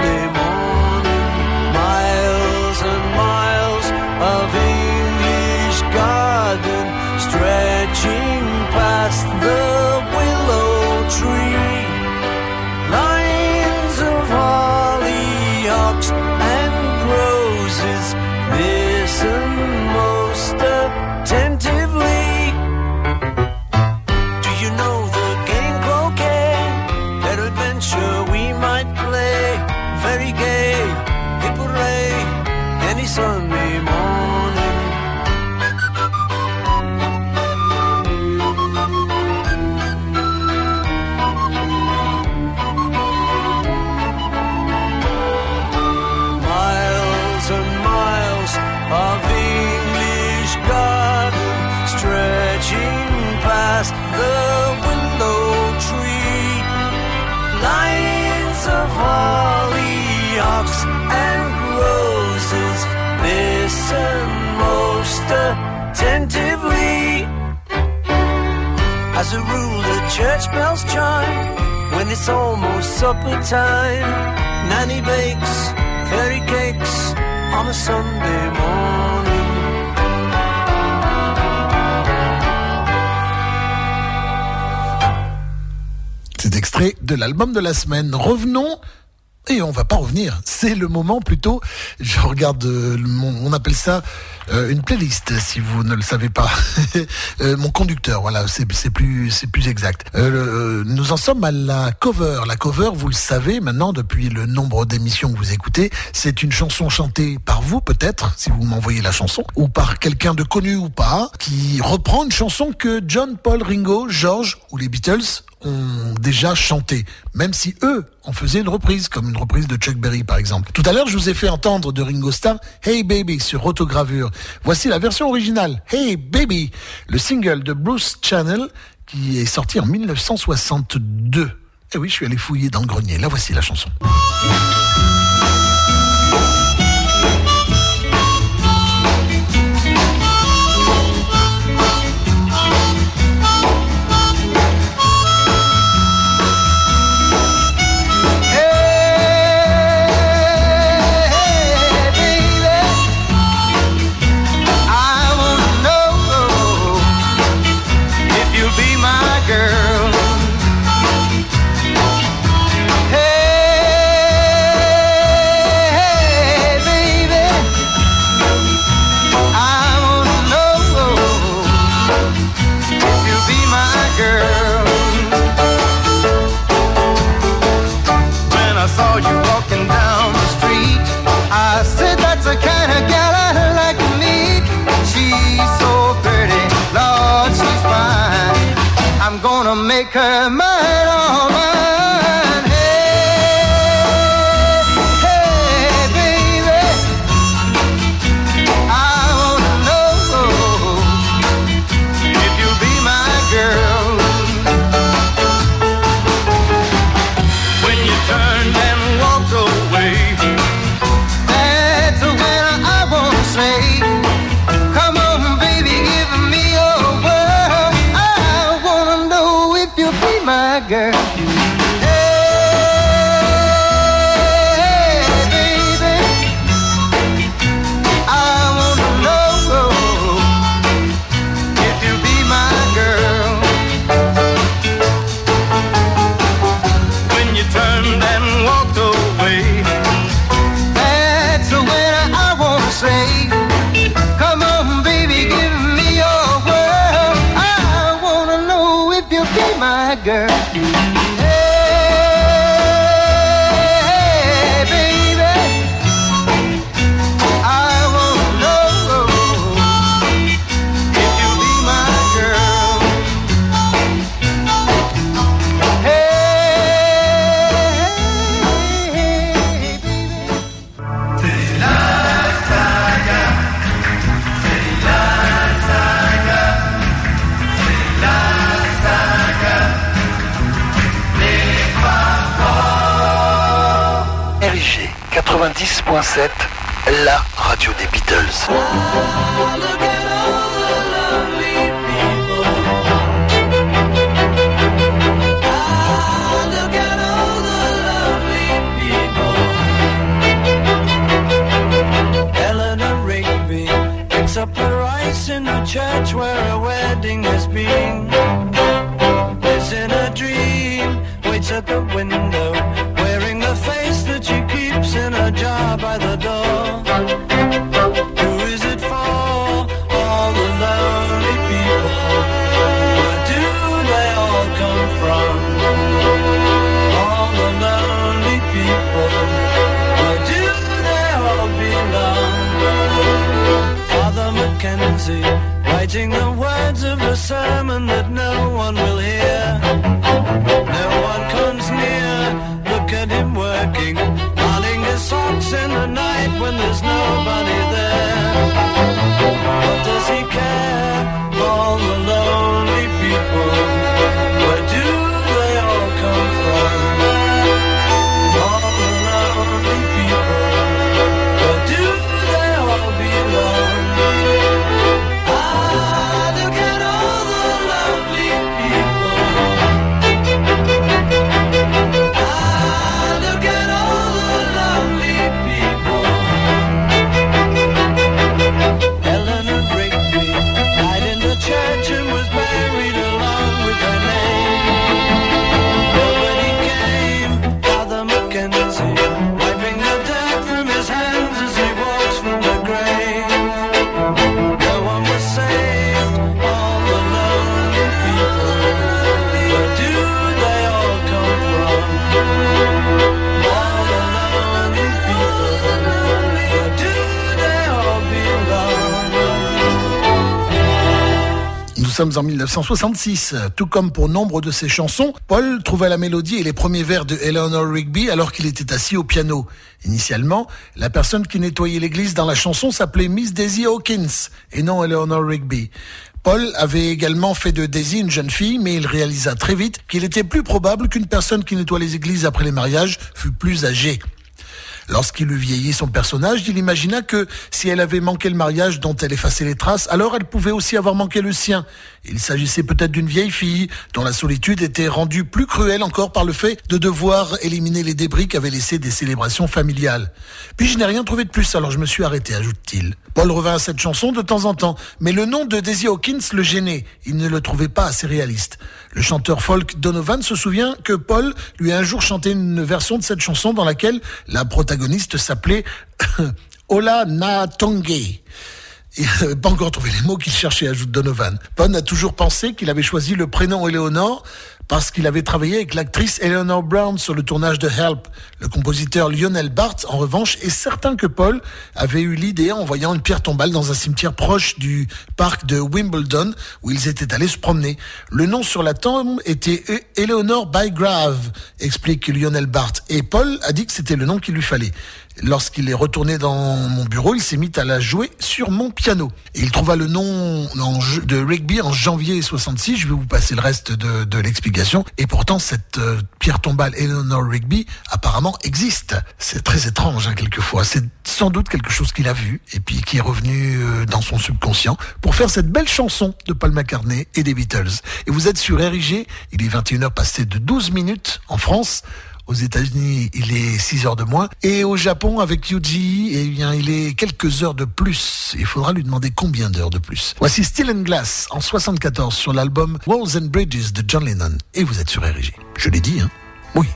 As a rule, the church bells chime when it's almost supper time. Nanny bakes fairy cakes on a Sunday morning. C'est extrait de l'album de la semaine. Revenons. Et on va pas revenir. C'est le moment plutôt. Je regarde, euh, on appelle ça euh, une playlist, si vous ne le savez pas. Euh, mon conducteur, voilà, c'est plus, c'est plus exact. Nous en sommes à la cover. La cover, vous le savez maintenant depuis le nombre d'émissions que vous écoutez, c'est une chanson chantée par vous peut-être, si vous m'envoyez la chanson, ou par quelqu'un de connu ou pas, qui reprend une chanson que John, Paul, Ringo, George ou les Beatles ont déjà chanté, même si eux en faisaient une reprise, comme une reprise de Chuck Berry par exemple. Tout à l'heure, je vous ai fait entendre de Ringo Starr Hey Baby sur autogravure. Voici la version originale, Hey Baby, le single de Bruce Channel qui est sorti en 1962. Eh oui, je suis allé fouiller dans le grenier. Là, voici la chanson. 90.7, la radio des Beatles. Sermon that no one will hear. No one comes near. Look at him working, darning his socks in the night when there's nobody there. Sommes en 1966. Tout comme pour nombre de ses chansons, Paul trouva la mélodie et les premiers vers de Eleanor Rigby alors qu'il était assis au piano. Initialement, la personne qui nettoyait l'église dans la chanson s'appelait Miss Daisy Hawkins et non Eleanor Rigby. Paul avait également fait de Daisy une jeune fille, mais il réalisa très vite qu'il était plus probable qu'une personne qui nettoie les églises après les mariages fût plus âgée. Lorsqu'il eut vieilli son personnage, il imagina que si elle avait manqué le mariage dont elle effaçait les traces, alors elle pouvait aussi avoir manqué le sien. Il s'agissait peut-être d'une vieille fille dont la solitude était rendue plus cruelle encore par le fait de devoir éliminer les débris qu'avaient laissés des célébrations familiales. Puis je n'ai rien trouvé de plus, alors je me suis arrêté, ajoute-t-il. Paul revint à cette chanson de temps en temps, mais le nom de Daisy Hawkins le gênait. Il ne le trouvait pas assez réaliste. Le chanteur folk Donovan se souvient que Paul lui a un jour chanté une version de cette chanson dans laquelle la protagoniste s'appelait Ola Na Tongue. Il n'avait pas encore trouvé les mots qu'il cherchait, ajoute Donovan. Paul a toujours pensé qu'il avait choisi le prénom Éléonore parce qu'il avait travaillé avec l'actrice Eleanor Brown sur le tournage de Help. Le compositeur Lionel Barthes, en revanche, est certain que Paul avait eu l'idée en voyant une pierre tombale dans un cimetière proche du parc de Wimbledon où ils étaient allés se promener. Le nom sur la tombe était Eleanor Bygrave, explique Lionel Barthes. Et Paul a dit que c'était le nom qu'il lui fallait. Lorsqu'il est retourné dans mon bureau, il s'est mis à la jouer sur mon piano. Et il trouva le nom de rugby en janvier 66. Je vais vous passer le reste de, de l'explication. Et pourtant, cette euh, pierre tombale Eleanor Rigby apparemment existe. C'est très étrange, hein, quelquefois. C'est sans doute quelque chose qu'il a vu et puis qui est revenu euh, dans son subconscient pour faire cette belle chanson de Paul McCartney et des Beatles. Et vous êtes sur RIG. Il est 21h passé de 12 minutes en France. Aux États-Unis, il est 6 heures de moins. Et au Japon, avec Yuji, eh bien, il est quelques heures de plus. Il faudra lui demander combien d'heures de plus. Voici Steel and Glass en 74 sur l'album Walls and Bridges de John Lennon. Et vous êtes sur RG. Je l'ai dit, hein Oui.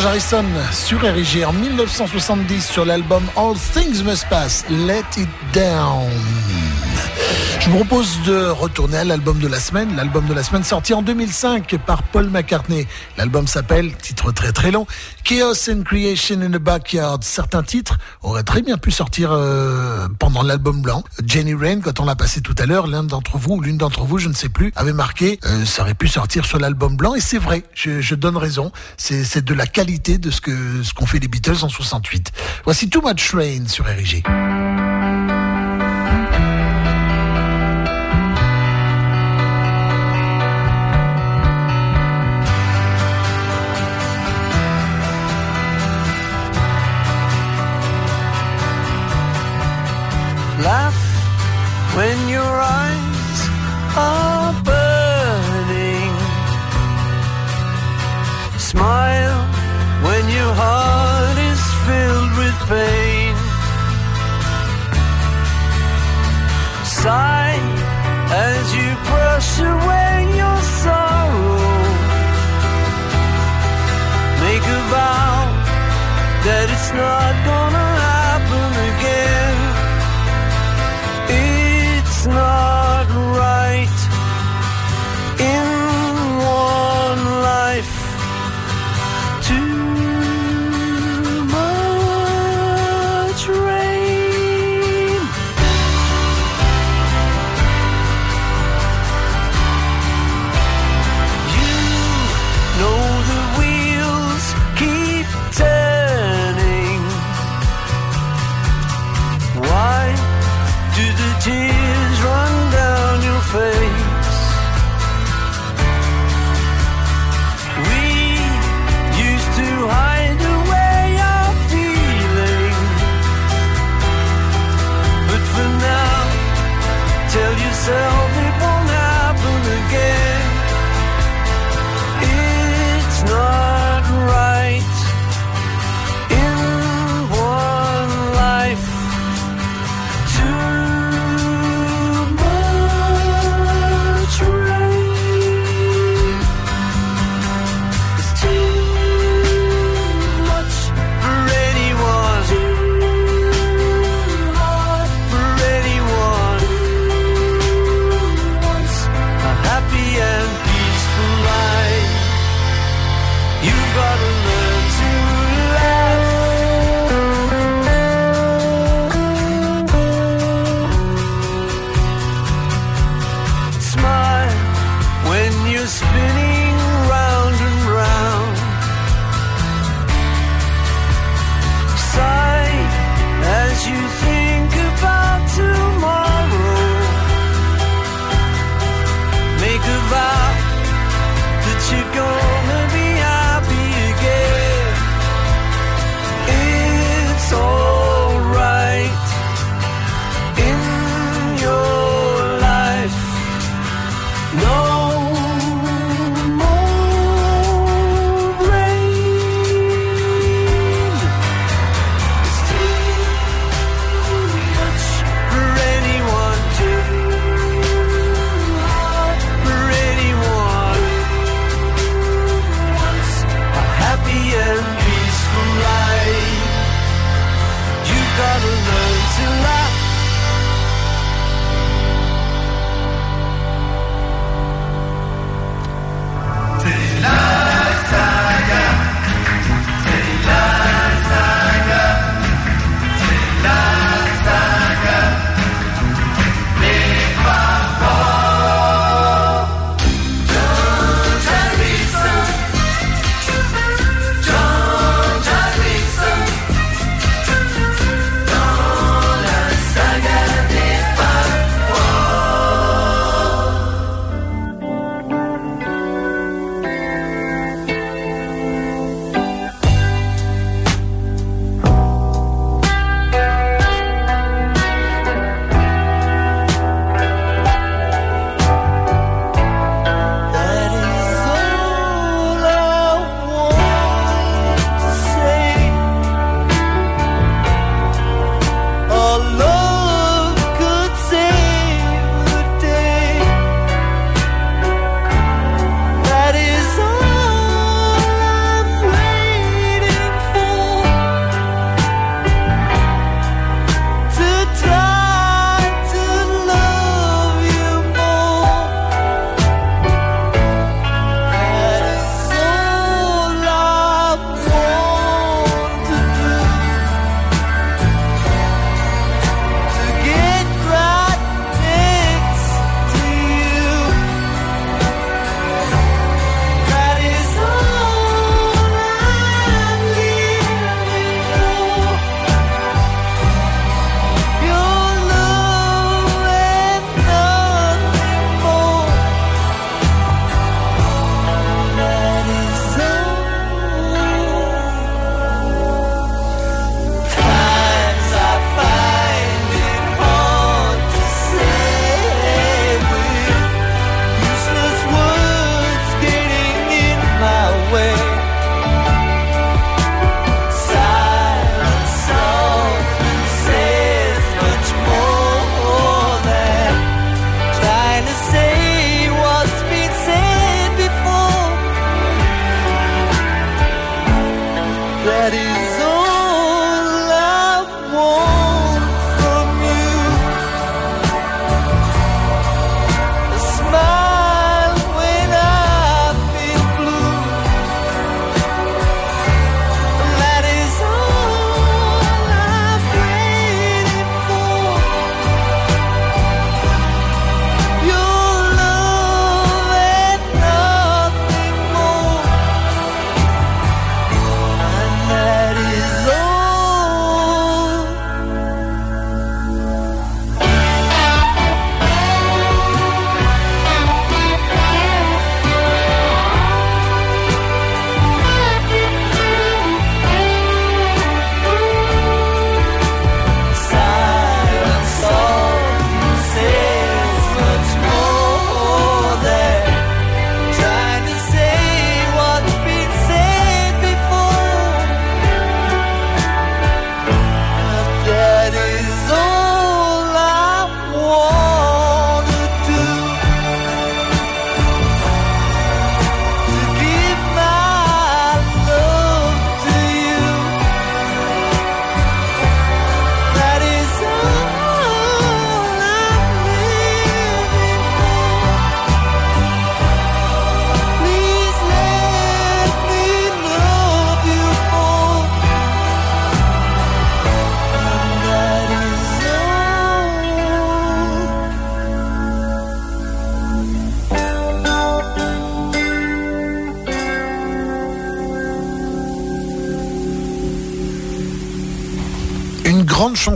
George Harrison sur RG en 1970 sur l'album All Things Must Pass, Let It Down. Je vous propose de retourner à l'album de la semaine. L'album de la semaine sorti en 2005 par Paul McCartney. L'album s'appelle, titre très très long, Chaos and Creation in the Backyard. Certains titres auraient très bien pu sortir euh, pendant l'album blanc. Jenny Rain, quand on l'a passé tout à l'heure, l'un d'entre vous ou l'une d'entre vous, je ne sais plus, avait marqué, euh, ça aurait pu sortir sur l'album blanc. Et c'est vrai, je, je donne raison. C'est c'est de la qualité de ce que ce qu'ont fait les Beatles en 68. Voici Too Much Rain sur RG. Brush away your sorrow. Make a vow that it's not gonna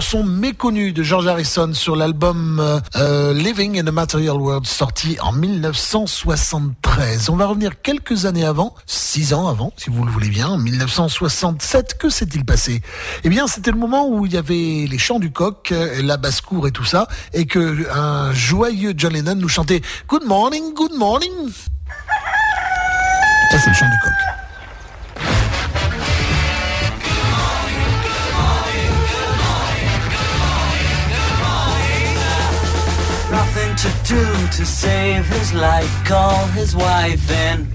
chanson méconnue de George Harrison sur l'album euh, euh, Living in a Material World sorti en 1973. On va revenir quelques années avant, six ans avant, si vous le voulez bien, en 1967. Que s'est-il passé? Eh bien, c'était le moment où il y avait les chants du coq, euh, la basse-cour et tout ça, et que un joyeux John Lennon nous chantait Good morning, good morning. Ça, c'est le chant du coq. To do to save his life. Call his wife in.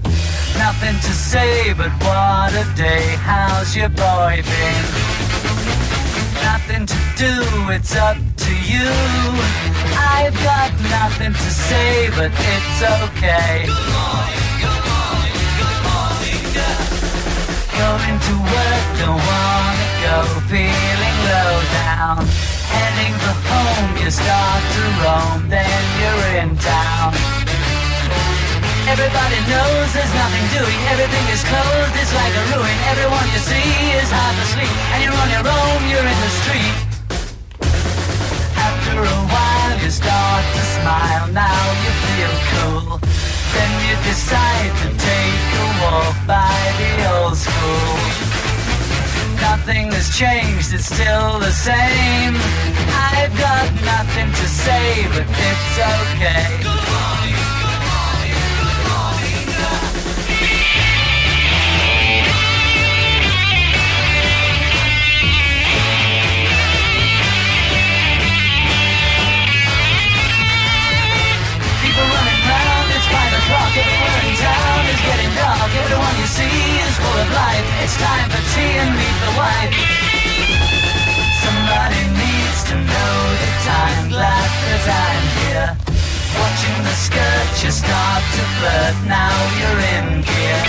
Nothing to say, but what a day. How's your boy been? Nothing to do, it's up to you. I've got nothing to say, but it's okay. Going to work, don't wanna go, feeling low down. Heading for home, you start to roam, then you're in town. Everybody knows there's nothing doing, everything is closed, it's like a ruin. Everyone you see is half asleep, and you're on your own, you're in the street. After a while, you start to smile, now you feel cool. Then you decide to take a walk by the old school. Nothing has changed, it's still the same. I've got nothing to say, but it's okay. Getting dark. Everyone you see is full of life. It's time for tea and meet the wife. Somebody needs to know the time, glad that I'm here. Watching the skirt, you start to flirt, now you're in gear.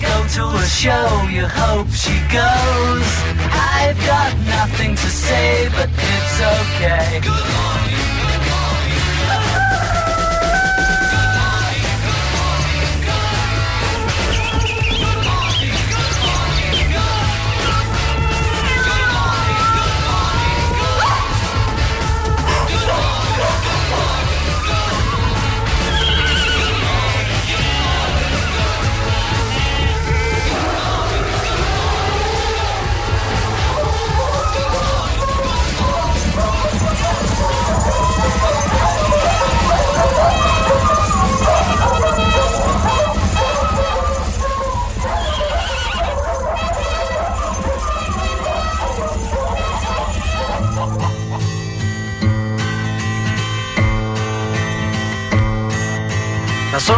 Go to a show, you hope she goes. I've got nothing to say, but it's okay.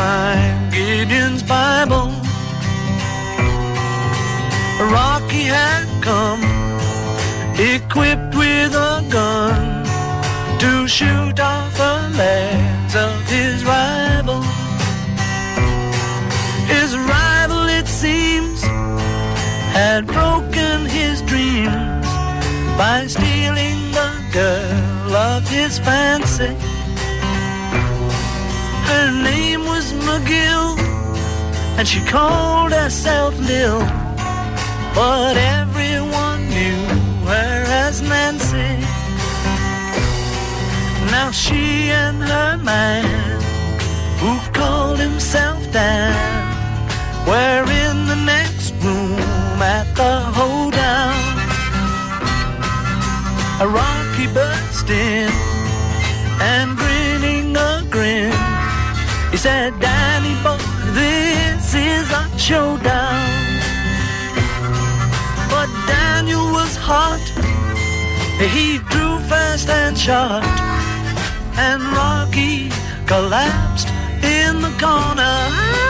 find Gideon's Bible. Rocky had come equipped with a gun to shoot off the legs of his rival. His rival, it seems, had broken his dreams by stealing the girl of his fancy. Her name McGill, and she called herself Lil, but everyone knew her as Nancy. Now she and her man, who called himself Dan, were in the next room at the hoedown. A rocky burst in and grinning a grin. He said, Danny boy, this is a showdown. But Daniel was hot. He drew fast and shot. And Rocky collapsed in the corner.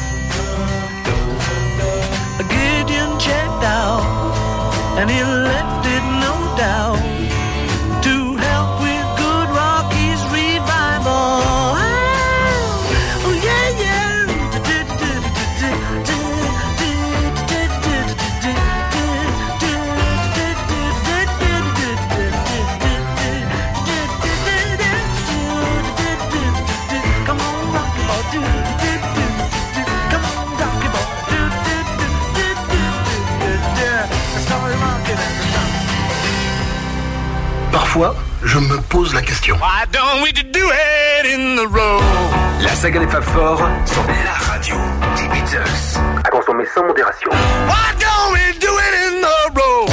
And he left je me pose la question. Why don't we do it in the road? La saga des Fab Four sur la radio des Beatles. À consommer sans modération. Why don't we do it in the road?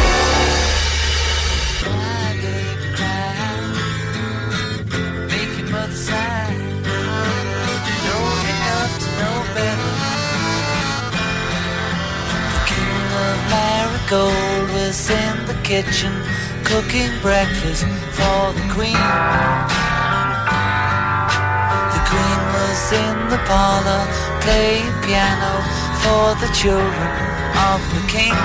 Marigold was in the kitchen cooking breakfast for the queen. The queen was in the parlor playing piano for the children of the king.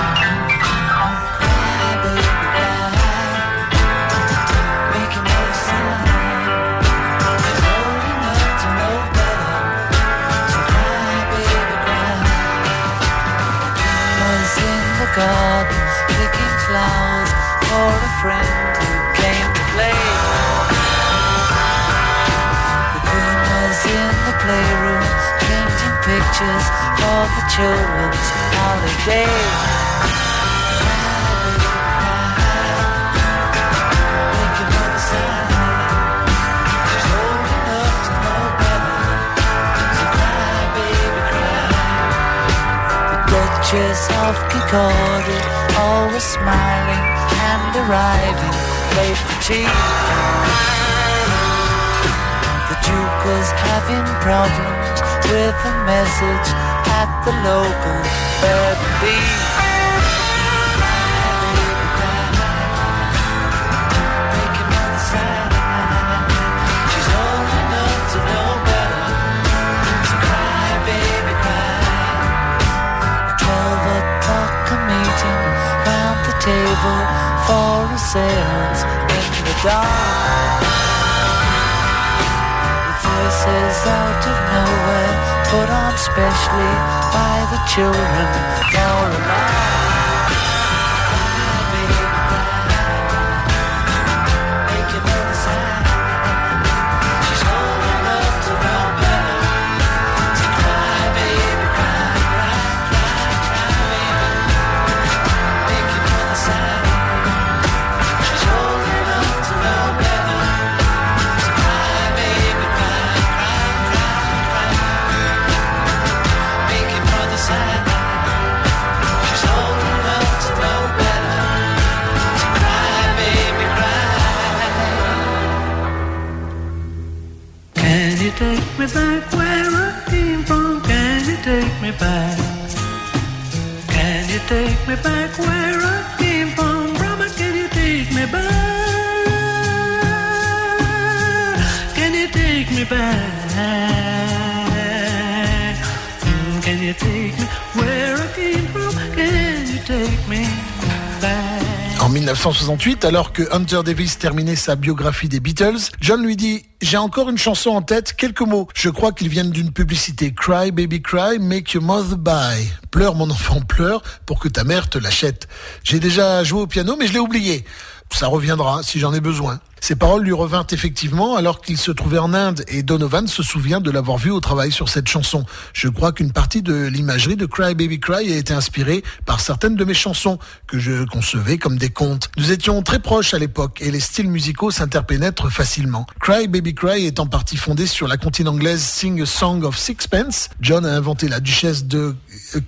Cry, in the playroom painting pictures for the children's holiday. Make your mother sigh. She's old enough to know better. So cry, baby, cry. The Duchess of Kincardie, always smiling and arriving late for tea. The Duke was having problems with a message at the local bed She's old enough to know better. So cry, baby, cry. Twelve o'clock a meeting round the table for a seance in the dark. Voices out of nowhere put on specially by the children. For a me back where I came from? Brother, can you take me back? Can you take me back? Mm, Can you take me where I came from? Can you take me 1968, alors que Hunter Davis terminait sa biographie des Beatles, John lui dit J'ai encore une chanson en tête, quelques mots. Je crois qu'ils viennent d'une publicité. Cry, baby, cry, make your mother buy. Pleure, mon enfant, pleure, pour que ta mère te l'achète. J'ai déjà joué au piano, mais je l'ai oublié. Ça reviendra si j'en ai besoin. Ces paroles lui revinrent effectivement alors qu'il se trouvait en Inde et Donovan se souvient de l'avoir vu au travail sur cette chanson. Je crois qu'une partie de l'imagerie de Cry Baby Cry a été inspirée par certaines de mes chansons que je concevais comme des contes. Nous étions très proches à l'époque et les styles musicaux s'interpénètrent facilement. Cry Baby Cry est en partie fondé sur la comptine anglaise Sing a Song of Sixpence. John a inventé la duchesse de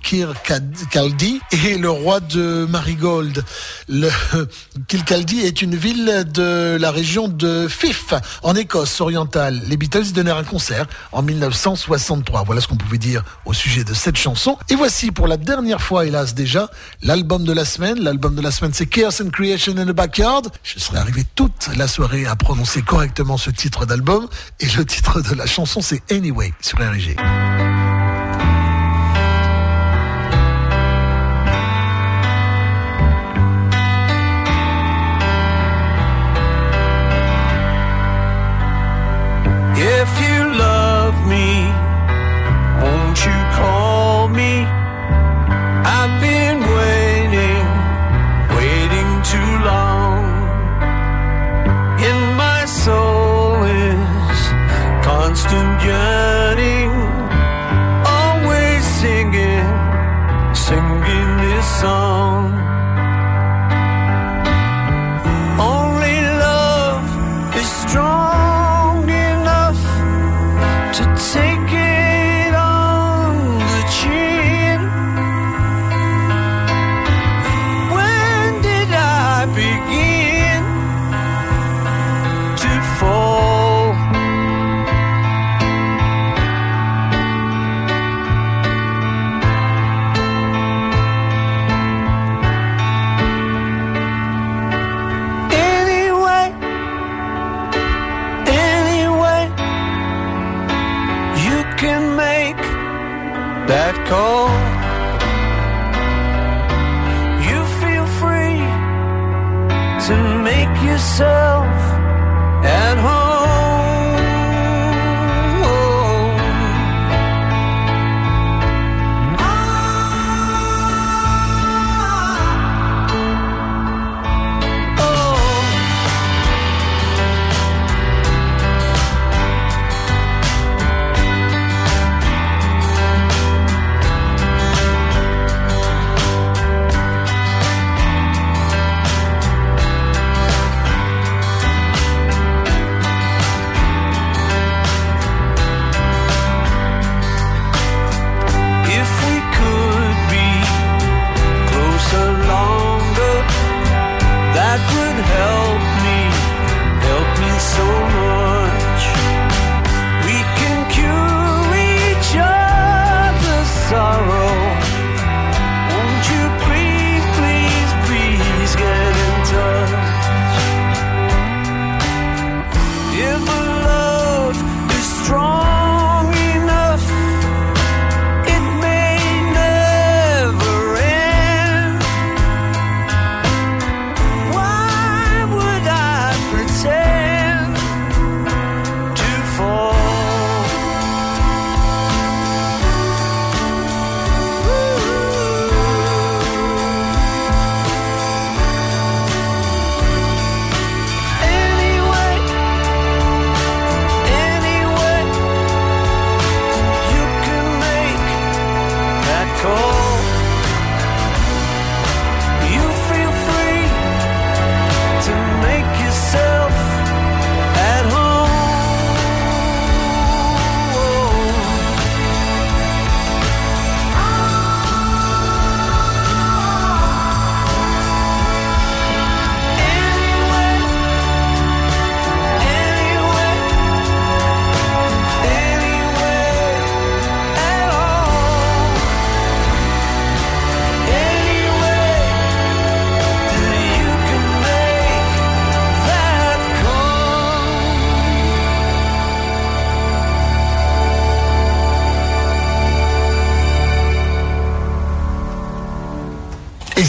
Kirkcaldy et le roi de Marigold. Le Kirkcaldy est une ville de la région de Fife, en Écosse orientale. Les Beatles donnèrent un concert en 1963. Voilà ce qu'on pouvait dire au sujet de cette chanson. Et voici pour la dernière fois, hélas déjà, l'album de la semaine. L'album de la semaine, c'est Chaos and Creation in the Backyard. Je serais arrivé toute la soirée à prononcer correctement ce titre d'album. Et le titre de la chanson, c'est Anyway sur RG.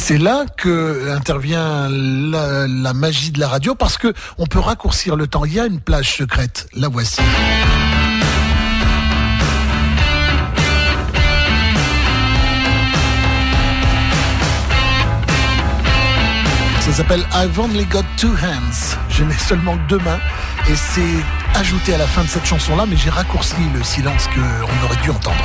C'est là que intervient la, magie de la radio parce que on peut raccourcir le temps. Il y a une plage secrète. La voici. Ça s'appelle I've Only Got Two Hands. Je n'ai seulement deux mains. Et c'est ajouté à la fin de cette chanson-là, mais j'ai raccourci le silence qu'on aurait dû entendre.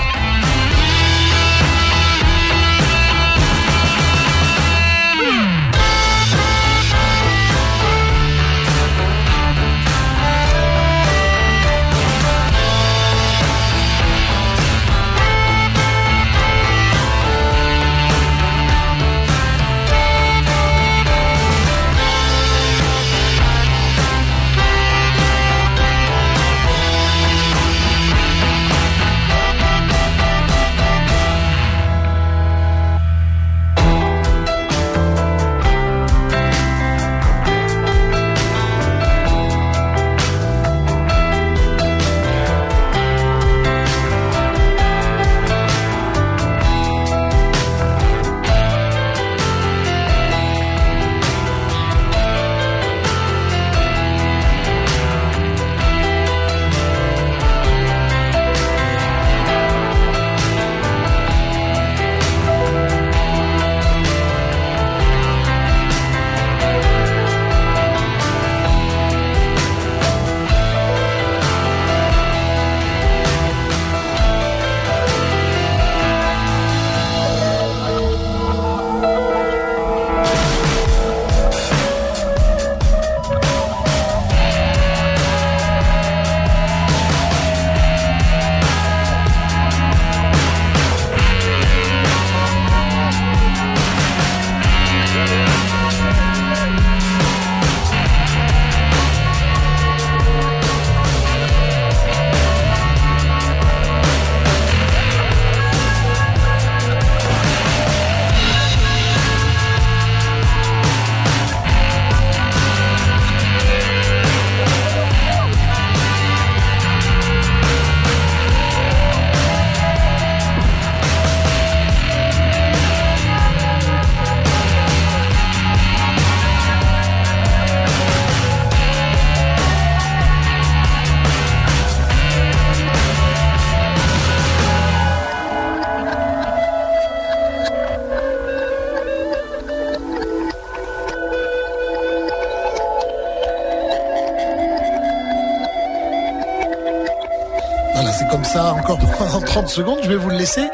30 secondes. Je vais vous le laisser.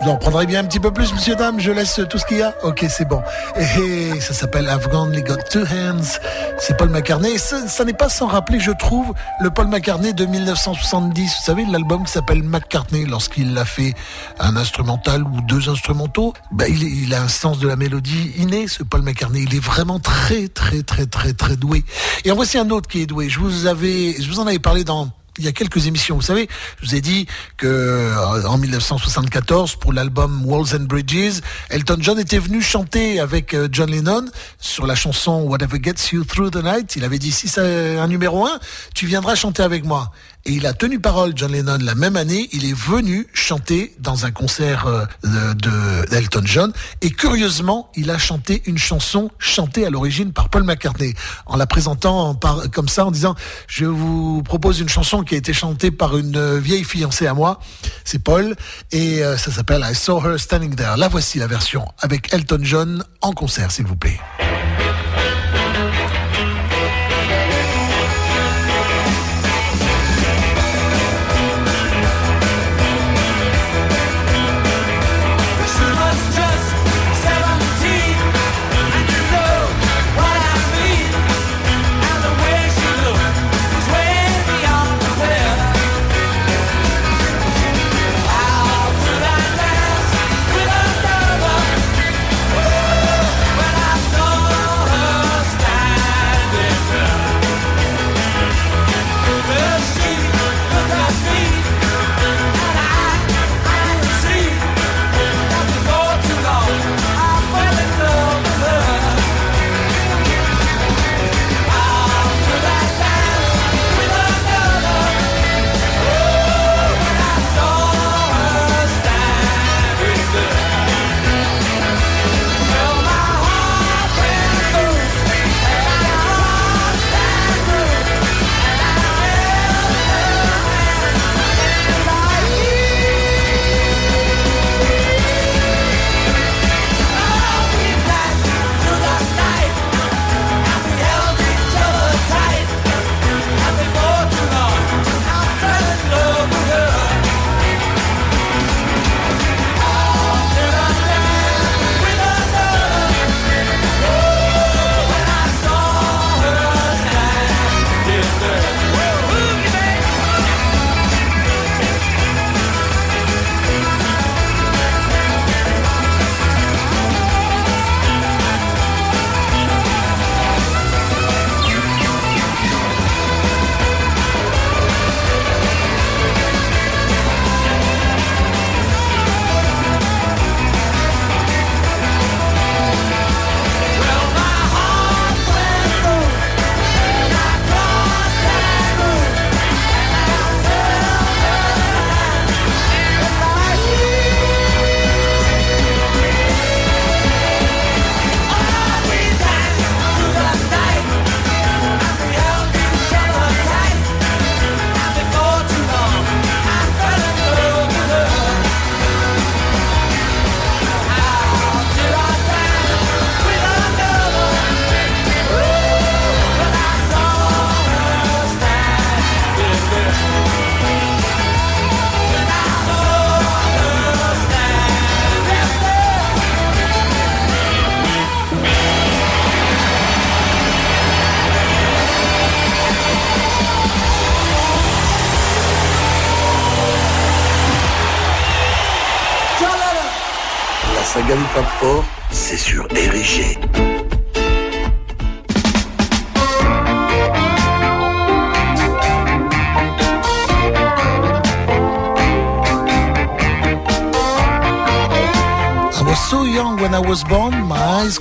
Vous en prendrez bien un petit peu plus, monsieur, dame. Je laisse tout ce qu'il y a. Ok, c'est bon. Et ça s'appelle I've only got two hands. C'est Paul McCartney. Et ça, n'est pas sans rappeler, je trouve, le Paul McCartney de 1970. Vous savez, l'album qui s'appelle McCartney, lorsqu'il a fait un instrumental ou deux instrumentaux, bah, il a un sens de la mélodie inné, ce Paul McCartney. Il est vraiment très, très, très, très, très doué. Et en voici un autre qui est doué. Je vous avais, je vous en avais parlé dans il y a quelques émissions. Vous savez, je vous ai dit que euh, en 1974, pour l'album Walls and Bridges, Elton John était venu chanter avec euh, John Lennon sur la chanson Whatever Gets You Through the Night. Il avait dit si c'est un numéro un, tu viendras chanter avec moi. Et il a tenu parole, John Lennon, la même année. Il est venu chanter dans un concert euh, de de- d'Elton John. Et curieusement, il a chanté une chanson chantée à l'origine par Paul McCartney, en la présentant par, comme ça, en disant je vous propose une chanson qui a été chantée par une vieille fiancée à moi. C'est Paul et euh, ça s'appelle I Saw Her Standing There. La voici la version avec Elton John en concert, s'il vous plaît.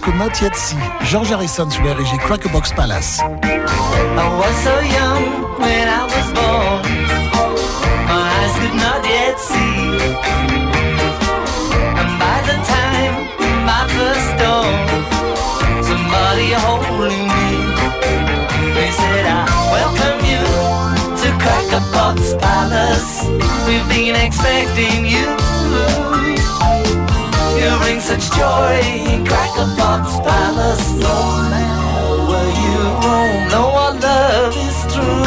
Could not yet see. George Harrison les RG Crackerbox Palace. I was so young when I was born. My eyes could not yet see. And by the time my first dawn, somebody holding me, they said, I welcome you to Crackerbox Palace. We've been expecting you. You bring such joy in Crackerbox Palace. No matter where you roam, no our love is true.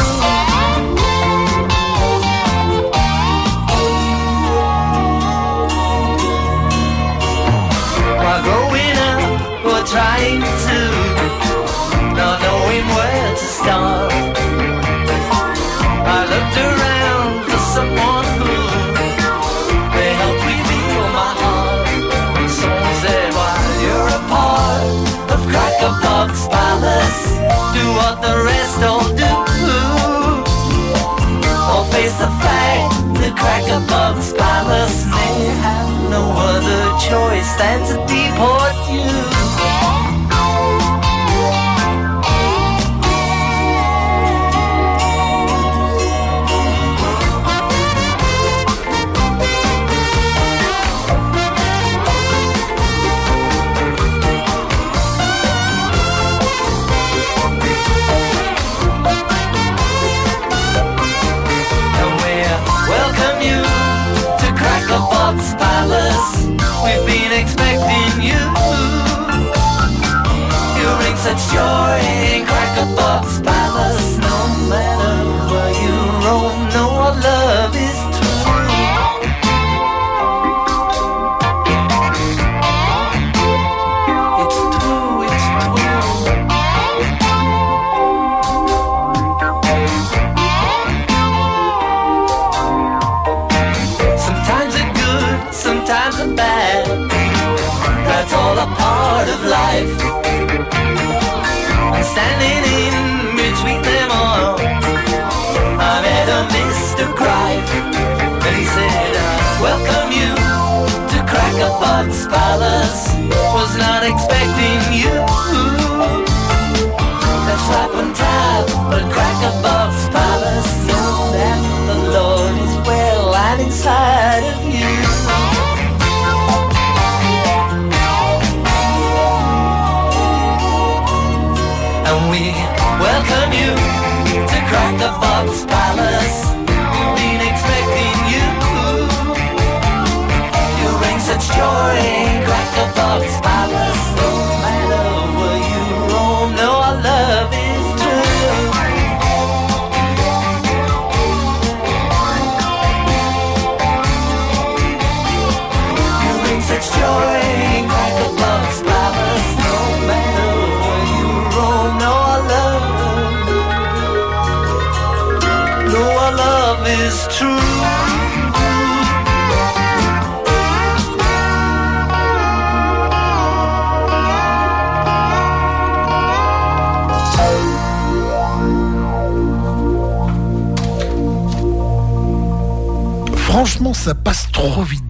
While growing up, we're trying to not knowing where to start. What the rest all do. Or face the fact that Crackerbox Palace may have no other choice than to deport you. We've been expecting you. You bring such joy in Crackerbox Palace. Palace. Was not expecting you. That's right on top, but crack Crackerbox Palace. Know that the Lord is well and inside of you. And we welcome you to Crackerbox Palace. Crackerbox Palace. Ça passe trop vite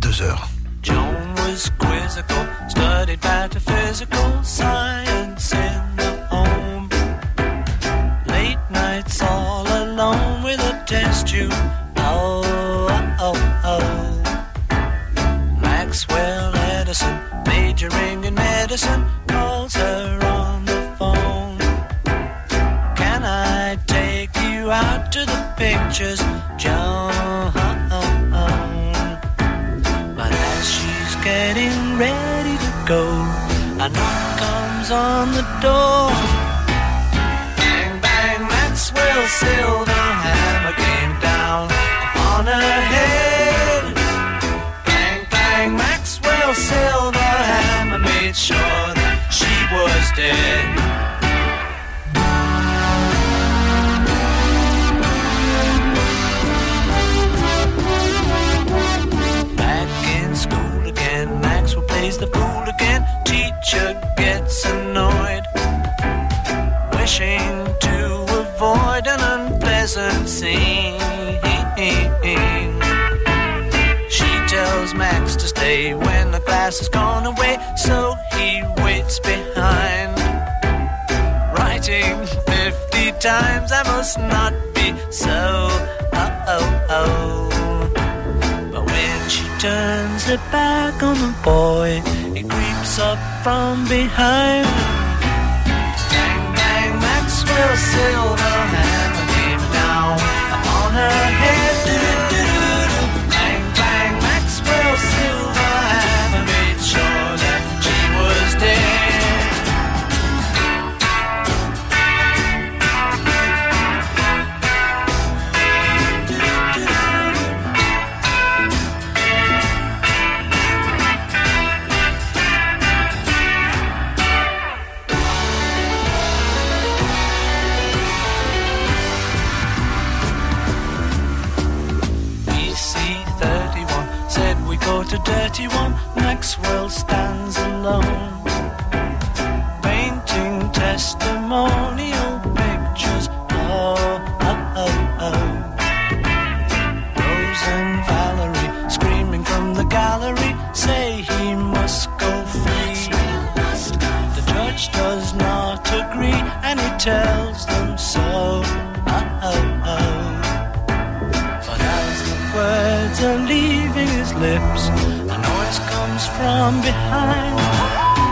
from behind. Does not agree and he tells them so. Oh, oh, oh. But as the words are leaving his lips, a noise comes from behind.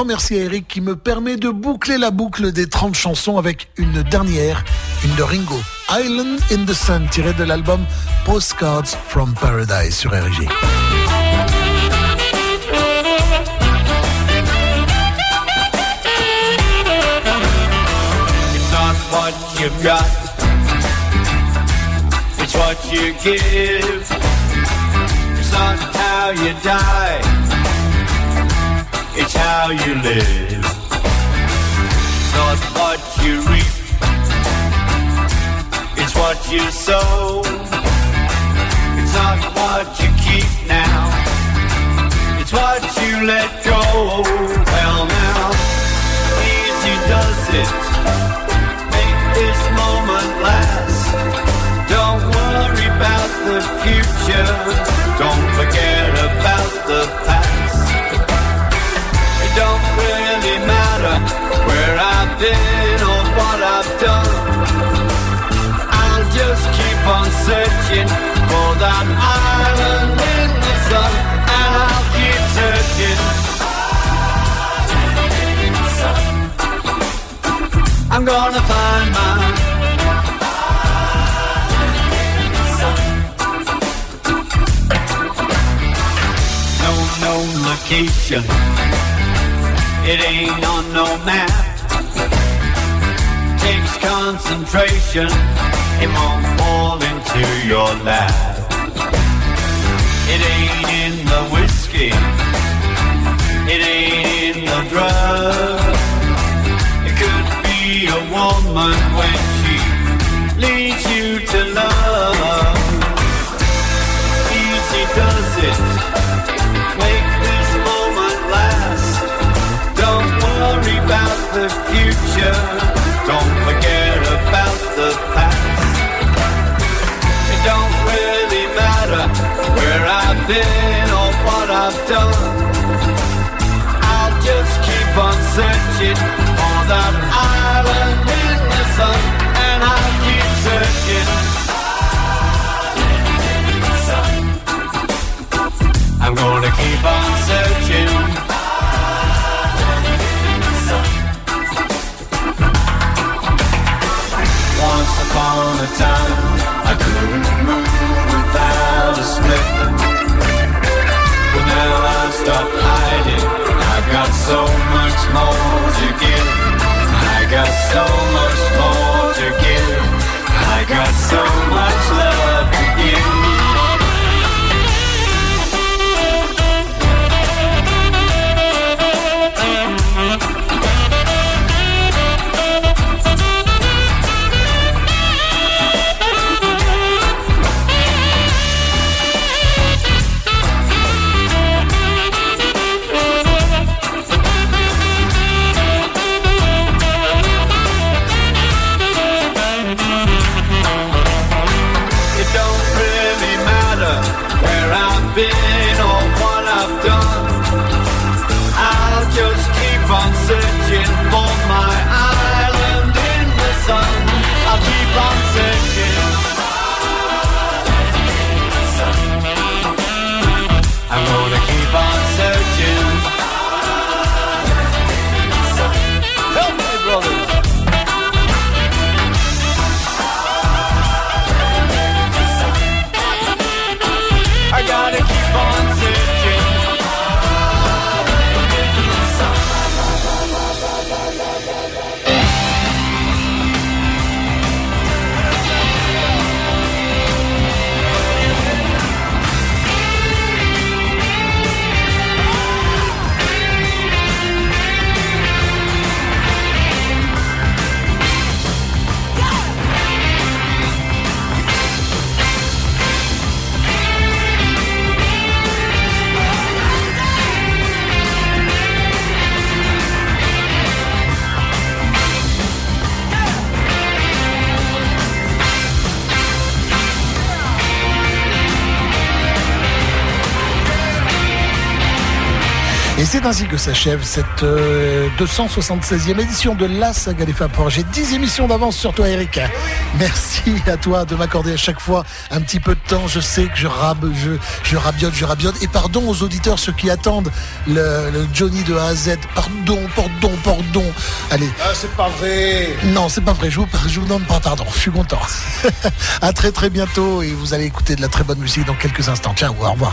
Grand merci à Eric qui me permet de boucler la boucle des 30 chansons avec une dernière, une de Ringo. Island in the Sun, tirée de l'album Postcards from Paradise sur RG. It's what you give. It's not how you die, it's how you live. Not what you reap, it's what you sow. It's not what you keep now, it's what you let go. Well, now, easy does it make this moment last. Don't worry about the future. Don't forget about the past. Matter where I've been or what I've done. I'll just keep on searching for that island in the sun, and I'll keep searching. I'm gonna find mine. No known location. It ain't on no map. Takes concentration. It won't fall into your lap. It ain't in the whiskey. It ain't in the drug. It could be a woman when she leads you to love. Easy does it. Future. Don't forget about the past. It don't really matter where I've been or what I've done. I'll just keep on searching for that island in the sun, and I'll keep searching. I'm gonna keep on searching. upon a time I couldn't move without a split. But now I've stopped hiding. I've got so much more to give. I got so much more to give. I got so much. S'achève cette euh, 276e édition de La Saga des Four. J'ai 10 émissions d'avance sur toi, Eric. Merci à toi de m'accorder à chaque fois un petit peu de temps. Je sais que je, rab, je, je rabiote, je rabiote. Et pardon aux auditeurs, ceux qui attendent le, le Johnny de A à Z. Pardon, pardon, pardon. Allez. Ah, c'est pas vrai. Non, c'est pas vrai. Je vous, je vous donne pas pardon. Je suis content. à très très bientôt et vous allez écouter de la très bonne musique dans quelques instants. Ciao, au revoir.